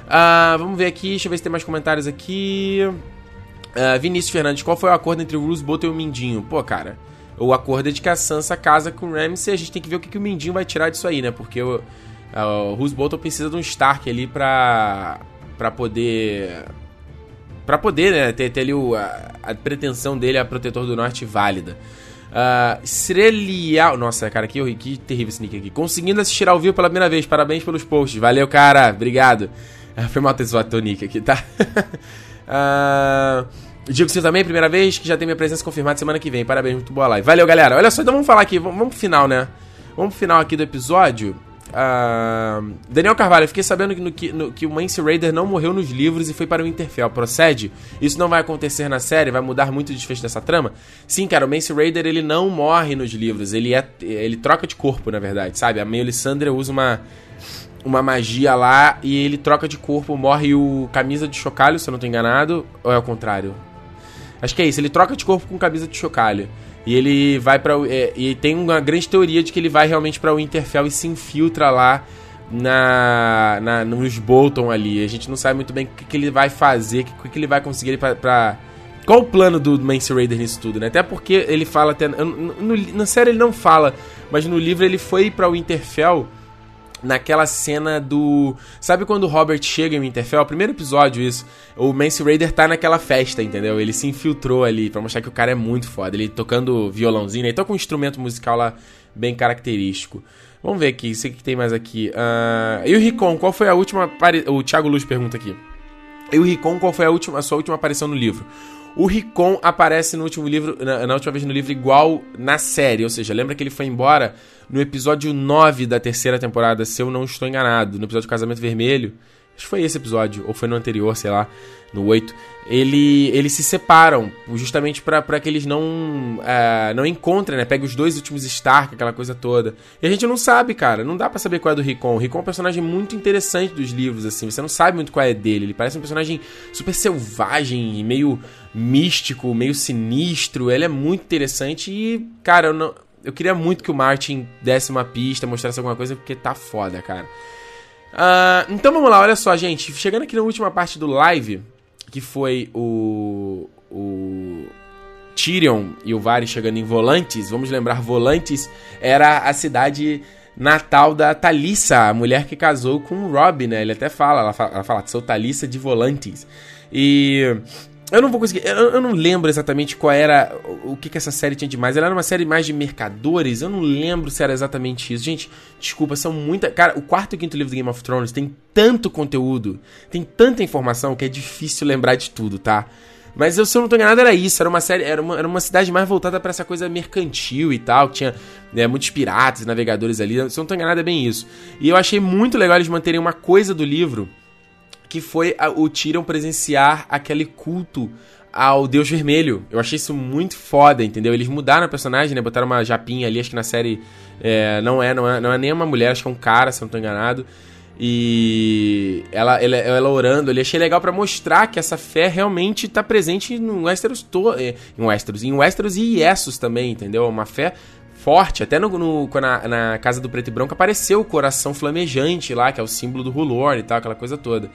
Uh, vamos ver aqui, deixa eu ver se tem mais comentários aqui. Uh, Vinícius Fernandes, qual foi o acordo entre o Bruce Bolton e o Mindinho? Pô, cara, o acordo é de que a Sansa casa com o Ramsay, a gente tem que ver o que, que o Mindinho vai tirar disso aí, né? Porque o, o Roose Bolton precisa de um Stark ali pra, pra poder... Pra poder, né, ter, ter ali o, a, a, pretensão dele a Protetor do Norte válida. Uh, Srelial... Nossa, cara, que, que terrível esse nick aqui. Conseguindo assistir ao vivo pela primeira vez. Parabéns pelos posts. Valeu, cara. Obrigado. Uh, foi mal ter zoado teu nick aqui, tá? uh... Digo que você também, primeira vez, que já tem minha presença confirmada semana que vem. Parabéns, muito boa live. Valeu, galera. Olha só, então vamos falar aqui, vamos, pro final, né? Vamos pro final aqui do episódio. Uh, Daniel Carvalho, fiquei sabendo que, no, que, no, que o Mance Raider não morreu nos livros e foi para o Interfell. Procede? Isso não vai acontecer na série? Vai mudar muito o desfecho dessa trama? Sim, cara, o Mance Raider ele não morre nos livros. Ele é ele troca de corpo, na verdade, sabe? A Melisandre usa uma uma magia lá e ele troca de corpo, morre o camisa de chocalho, se eu não tô enganado, ou é o contrário? Acho que é isso, ele troca de corpo com camisa de chocalho. E ele vai para é, e tem uma grande teoria de que ele vai realmente para Winterfell e se infiltra lá na, na nos Bolton ali. A gente não sabe muito bem o que, que ele vai fazer, o que, que ele vai conseguir para pra... Qual o plano do Mance Raider nisso tudo, né? Até porque ele fala até no, no, na série ele não fala, mas no livro ele foi para o Winterfell naquela cena do. Sabe quando o Robert chega em Winterfell? Primeiro episódio, isso. O Mance Raider tá naquela festa, entendeu? Ele se infiltrou ali pra mostrar que o cara é muito foda. Ele tocando violãozinho, ele toca um instrumento musical lá bem característico. Vamos ver aqui, sei que tem mais aqui. Uh... E o Ricon, qual foi a última. Apari... O Thiago Luz pergunta aqui. E o Ricon, qual foi a, última, a sua última aparição no livro? O Ricon aparece no último livro, na, na, última vez no livro, igual na série. Ou seja, lembra que ele foi embora no episódio 9 da terceira temporada, se eu não estou enganado. No episódio Casamento Vermelho. Acho que foi esse episódio, ou foi no anterior, sei lá, no 8. Ele, eles se separam, justamente para que eles não uh, não encontrem, né? Pega os dois últimos Stark, aquela coisa toda. E a gente não sabe, cara. Não dá para saber qual é do Rickon. O Rickon é um personagem muito interessante dos livros, assim. Você não sabe muito qual é dele. Ele parece um personagem super selvagem, meio místico, meio sinistro. Ele é muito interessante e, cara, eu não. Eu queria muito que o Martin desse uma pista, mostrasse alguma coisa, porque tá foda, cara. Uh, então vamos lá, olha só, gente. Chegando aqui na última parte do live, que foi o. O. Tyrion e o Varys chegando em Volantes. Vamos lembrar, Volantes era a cidade natal da Thalissa, a mulher que casou com o Rob, né? Ele até fala, ela fala, ela fala sou Thalissa de Volantes. E eu não vou conseguir. Eu, eu, não lembro exatamente qual era. O, o que, que essa série tinha de mais. Ela era uma série mais de mercadores. Eu não lembro se era exatamente isso. Gente, desculpa, são muita. Cara, o quarto e quinto livro do Game of Thrones tem tanto conteúdo, tem tanta informação que é difícil lembrar de tudo, tá? Mas eu, se eu não tô enganado, era isso. Era uma série. Era uma, era uma cidade mais voltada para essa coisa mercantil e tal. Tinha né, muitos piratas, navegadores ali. Se eu não tô enganado, é bem isso. E eu achei muito legal eles manterem uma coisa do livro que foi a, o Tyrion presenciar aquele culto ao Deus Vermelho. Eu achei isso muito foda, entendeu? Eles mudaram a personagem, né? Botaram uma japinha ali, acho que na série é, não, é, não, é, não é nem uma mulher, acho que é um cara, se eu não tô enganado. E ela, ela, ela orando ali, achei legal para mostrar que essa fé realmente tá presente no Westeros, é, em Westeros, em Westeros e Essos também, entendeu? Uma fé forte. Até no, no na, na, Casa do Preto e Branco apareceu o coração flamejante lá, que é o símbolo do Rulorn e tal, aquela coisa toda.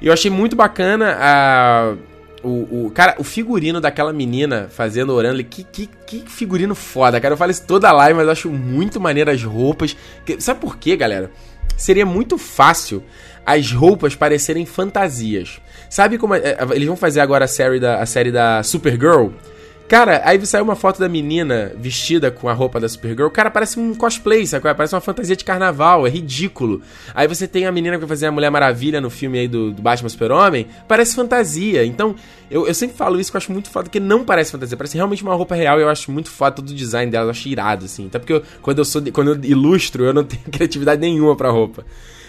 E eu achei muito bacana a. O, o, cara, o figurino daquela menina fazendo orando, que, que, que figurino foda, cara. Eu falo isso toda live, mas eu acho muito maneiro as roupas. Que, sabe por quê, galera? Seria muito fácil as roupas parecerem fantasias. Sabe como. É, é eles vão fazer agora a série da, a série da Supergirl? Cara, aí saiu uma foto da menina vestida com a roupa da Supergirl. Cara, parece um cosplay, sabe? Parece uma fantasia de carnaval, é ridículo. Aí você tem a menina que vai fazer a Mulher Maravilha no filme aí do, do Batman Super-Homem. Parece fantasia. Então, eu, eu sempre falo isso que eu acho muito foda, que não parece fantasia. Parece realmente uma roupa real e eu acho muito foda todo o design dela. Eu acho irado, assim. Até porque eu, quando, eu sou, quando eu ilustro, eu não tenho criatividade nenhuma pra roupa.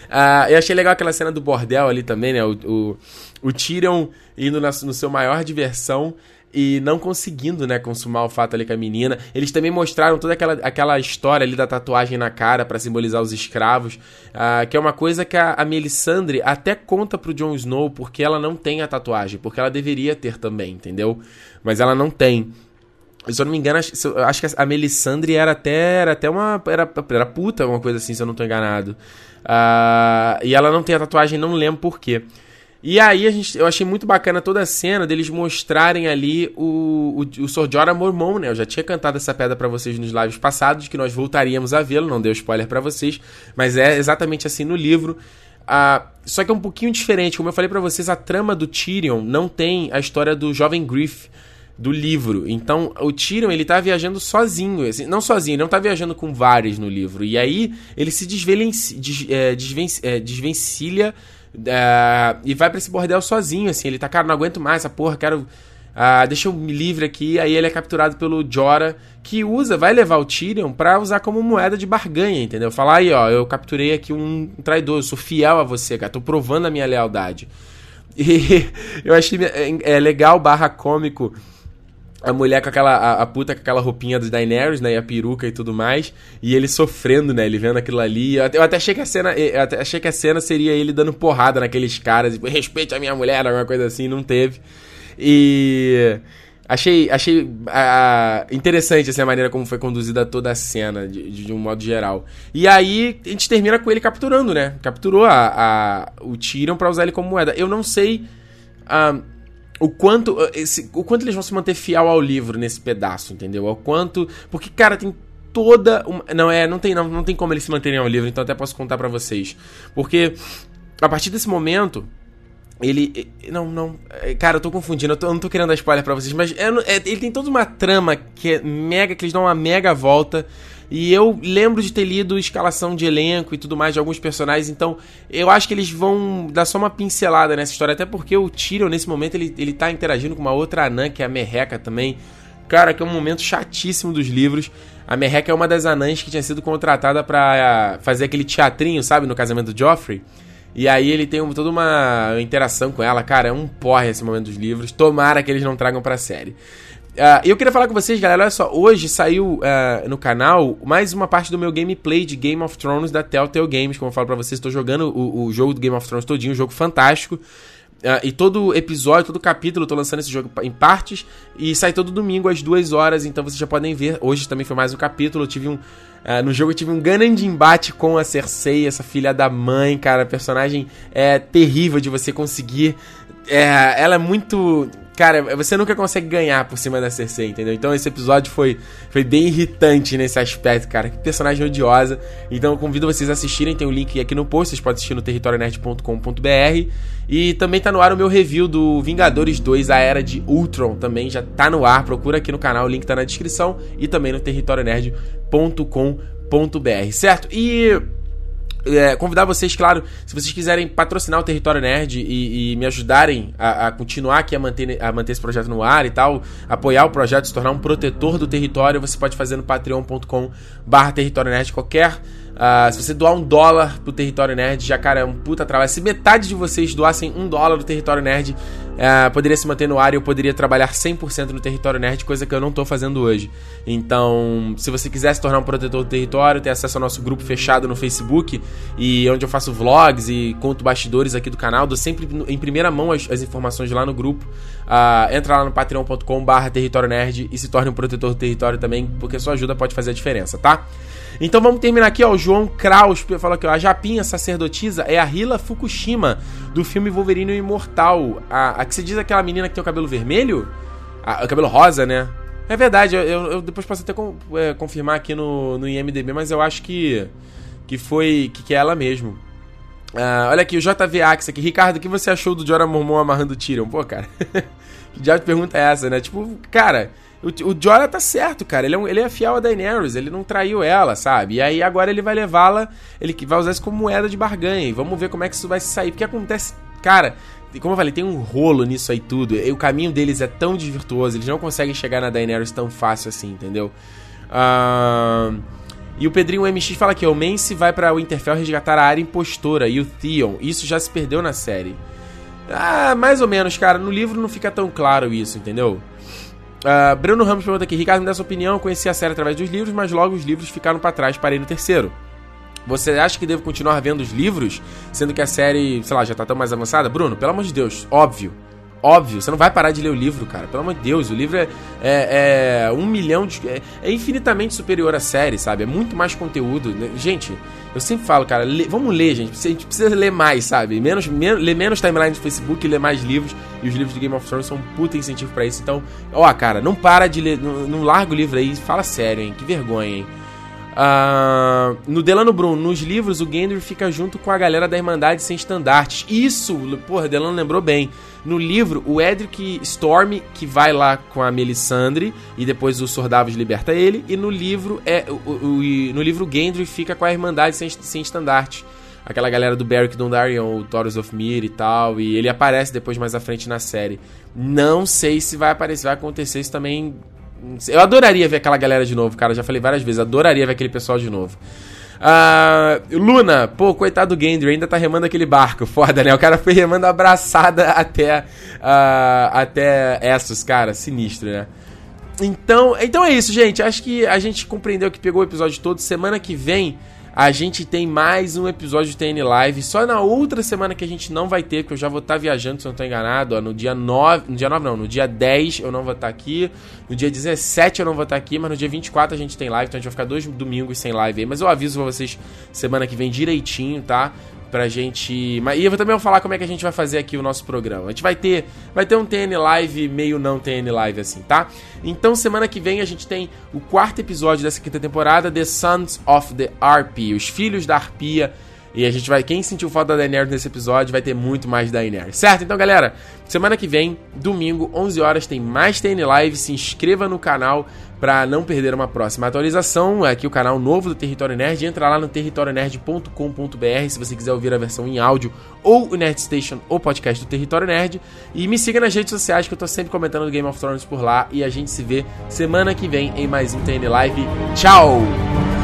Uh, eu achei legal aquela cena do bordel ali também, né? O, o, o Tyrion indo na, no seu maior diversão e não conseguindo, né, consumar o fato ali com a menina. Eles também mostraram toda aquela, aquela história ali da tatuagem na cara para simbolizar os escravos, uh, que é uma coisa que a, a Melisandre até conta pro Jon Snow porque ela não tem a tatuagem, porque ela deveria ter também, entendeu? Mas ela não tem. Se eu não me engano, acho, acho que a Melisandre era até, era até uma. Era, era puta, uma coisa assim, se eu não tô enganado. Uh, e ela não tem a tatuagem, não lembro por quê. E aí a gente, eu achei muito bacana toda a cena deles mostrarem ali o, o, o Sr. Jorah Mormon, né? Eu já tinha cantado essa pedra para vocês nos lives passados, que nós voltaríamos a vê-lo, não deu spoiler para vocês, mas é exatamente assim no livro. Ah, só que é um pouquinho diferente. Como eu falei para vocês, a trama do Tyrion não tem a história do jovem Griff do livro. Então, o Tyrion, ele tá viajando sozinho. Assim, não sozinho, ele não tá viajando com vários no livro. E aí, ele se desvencilha, des, é, desven, é, desvencilha Uh, e vai para esse bordel sozinho, assim. Ele tá, cara, não aguento mais essa porra, quero. Uh, deixa eu me livre aqui. Aí ele é capturado pelo Jora, que usa, vai levar o Tyrion pra usar como moeda de barganha, entendeu? Falar aí, ó, eu capturei aqui um traidor, eu sou fiel a você, cara, tô provando a minha lealdade. E eu achei é, é legal, barra cômico a mulher com aquela. A, a, puta com aquela roupinha dos Daenerys, né? E a peruca e tudo mais. E ele sofrendo, né? Ele vendo aquilo ali. Eu até, eu até achei que a cena. Eu até achei que a cena seria ele dando porrada naqueles caras. Tipo, respeite a minha mulher, alguma coisa assim. Não teve. E. Achei, achei interessante assim, a maneira como foi conduzida toda a cena, de, de, um modo geral. E aí a gente termina com ele capturando, né? Capturou a, a o Tyrion pra usar ele como moeda. Eu não sei uh, o quanto esse, o quanto eles vão se manter fiel ao livro nesse pedaço, entendeu? O quanto. Porque, cara, tem toda uma. Não, é, não tem, não, não tem como eles se manterem ao livro, então até posso contar para vocês. Porque a partir desse momento ele. Não, não. É, cara, eu tô confundindo, eu, tô, eu não tô querendo dar spoiler pra vocês, mas é, é, ele tem toda uma trama que é mega. que eles dão uma mega volta. E eu lembro de ter lido escalação de elenco e tudo mais de alguns personagens, então eu acho que eles vão dar só uma pincelada nessa história, até porque o Tyrion, nesse momento, ele, ele tá interagindo com uma outra anã, que é a Merreca também. Cara, que é um momento chatíssimo dos livros. A Merreca é uma das anãs que tinha sido contratada para fazer aquele teatrinho, sabe, no casamento do Joffrey. E aí ele tem toda uma interação com ela. Cara, é um porre esse momento dos livros. Tomara que eles não tragam pra série. Uh, eu queria falar com vocês, galera. Olha só, hoje saiu uh, no canal mais uma parte do meu gameplay de Game of Thrones da Telltale Games. Como eu falo pra vocês, estou jogando o, o, jogo do Game of Thrones todinho, um jogo fantástico. Uh, e todo episódio, todo capítulo, eu tô lançando esse jogo em partes. E sai todo domingo às duas horas, então vocês já podem ver. Hoje também foi mais um capítulo. Eu tive um. Uh, no jogo eu tive um grande embate com a Cersei, essa filha da mãe, cara. Personagem é terrível de você conseguir. É, ela é muito. Cara, você nunca consegue ganhar por cima da Cersei, entendeu? Então esse episódio foi, foi bem irritante nesse aspecto, cara. Que personagem odiosa. Então eu convido vocês a assistirem, tem o um link aqui no post, vocês podem assistir no territorionerd.com.br. E também tá no ar o meu review do Vingadores 2, a Era de Ultron, também já tá no ar, procura aqui no canal, o link tá na descrição e também no territorionerd.com.br, certo? E é, convidar vocês, claro, se vocês quiserem patrocinar o Território Nerd e, e me ajudarem a, a, continuar aqui a manter, a manter esse projeto no ar e tal, apoiar o projeto, se tornar um protetor do território, você pode fazer no patreon.com barra Território Nerd qualquer Uh, se você doar um dólar pro Território Nerd, já, cara, é um puta trabalho. Se metade de vocês doassem um dólar do Território Nerd, uh, poderia se manter no ar e eu poderia trabalhar 100% no Território Nerd, coisa que eu não tô fazendo hoje. Então, se você quiser se tornar um protetor do território, ter acesso ao nosso grupo fechado no Facebook, e onde eu faço vlogs e conto bastidores aqui do canal, dou sempre em primeira mão as, as informações lá no grupo. Uh, entra lá no patreon.com barra Território Nerd e se torne um protetor do território também, porque sua ajuda pode fazer a diferença, tá? Então vamos terminar aqui, ó. O João Kraus falou ó. A Japinha sacerdotisa é a Hila Fukushima, do filme Wolverine Imortal. A, a que se diz aquela menina que tem o cabelo vermelho? A, o cabelo rosa, né? É verdade, eu, eu depois posso até com, é, confirmar aqui no, no IMDB, mas eu acho que, que foi. que, que é ela mesmo. Uh, olha aqui, o JV Axe aqui. Ricardo, o que você achou do Jorah Mormon amarrando o Tyrion? Pô, cara. que diabo de pergunta é essa, né? Tipo, cara, o, o Jorah tá certo, cara. Ele é, um, ele é fiel a Daenerys, ele não traiu ela, sabe? E aí agora ele vai levá-la, ele vai usar isso como moeda de barganha. E vamos ver como é que isso vai sair. Porque acontece, cara, como eu falei, tem um rolo nisso aí tudo. E o caminho deles é tão desvirtuoso, eles não conseguem chegar na Daenerys tão fácil assim, entendeu? Uh... E o Pedrinho MX fala que o Mance vai para Winterfell resgatar a área impostora e o Theon. Isso já se perdeu na série. Ah, mais ou menos, cara. No livro não fica tão claro isso, entendeu? Uh, Bruno Ramos pergunta aqui: Ricardo, me dá sua opinião. Conheci a série através dos livros, mas logo os livros ficaram para trás, parei no terceiro. Você acha que devo continuar vendo os livros, sendo que a série, sei lá, já tá tão mais avançada? Bruno, pelo amor de Deus, óbvio. Óbvio, você não vai parar de ler o livro, cara. Pelo amor de Deus, o livro é, é, é um milhão de. É, é, infinitamente superior à série, sabe? É muito mais conteúdo. Né? Gente, eu sempre falo, cara, lê, vamos ler, gente. A gente precisa ler mais, sabe? Menos, menos, ler menos timeline do Facebook ler mais livros. E os livros de Game of Thrones são um puta incentivo para isso. Então, ó, cara, não para de ler. Não, não larga o livro aí. Fala sério, hein? Que vergonha, hein? Uh, no Delano Bruno, nos livros, o Gendry fica junto com a galera da Irmandade Sem Estandartes. Isso, porra, Delano lembrou bem. No livro, o Edric Storm, que vai lá com a Melisandre, e depois o Sordavos liberta ele. E no livro, é o, o, no livro, o Gendry fica com a Irmandade Sem, sem Estandarte. Aquela galera do Beric Dondarrion, o Taurus of Mir e tal. E ele aparece depois mais à frente na série. Não sei se vai aparecer, vai acontecer isso também eu adoraria ver aquela galera de novo, cara. Já falei várias vezes, adoraria ver aquele pessoal de novo. Uh, Luna, pô, coitado do Gendry, ainda tá remando aquele barco. Foda, né? O cara foi remando abraçada até, uh, até Essos, cara. Sinistro, né? Então, então é isso, gente. Acho que a gente compreendeu que pegou o episódio todo. Semana que vem a gente tem mais um episódio de TN Live. Só na outra semana que a gente não vai ter, porque eu já vou estar tá viajando, se eu não estou enganado. Ó, no dia 9. No dia 9 não, no dia 10 eu não vou estar tá aqui. No dia 17 eu não vou estar tá aqui, mas no dia 24 a gente tem live, então a gente vai ficar dois domingos sem live aí. Mas eu aviso pra vocês semana que vem direitinho, tá? Pra gente. E eu também vou falar como é que a gente vai fazer aqui o nosso programa. A gente vai ter, vai ter um TN Live meio não TN Live assim, tá? Então semana que vem a gente tem o quarto episódio dessa quinta temporada, The Sons of the Harpy, os filhos da arpia. E a gente vai, quem sentiu falta da Daenerys nesse episódio, vai ter muito mais da Daenerys, certo? Então, galera, semana que vem, domingo, 11 horas, tem mais TN Live. Se inscreva no canal para não perder uma próxima atualização. É aqui o canal novo do Território Nerd. Entra lá no territorionerd.com.br se você quiser ouvir a versão em áudio ou o Nerd Station ou podcast do Território Nerd. E me siga nas redes sociais que eu tô sempre comentando do Game of Thrones por lá. E a gente se vê semana que vem em mais um TN Live. Tchau!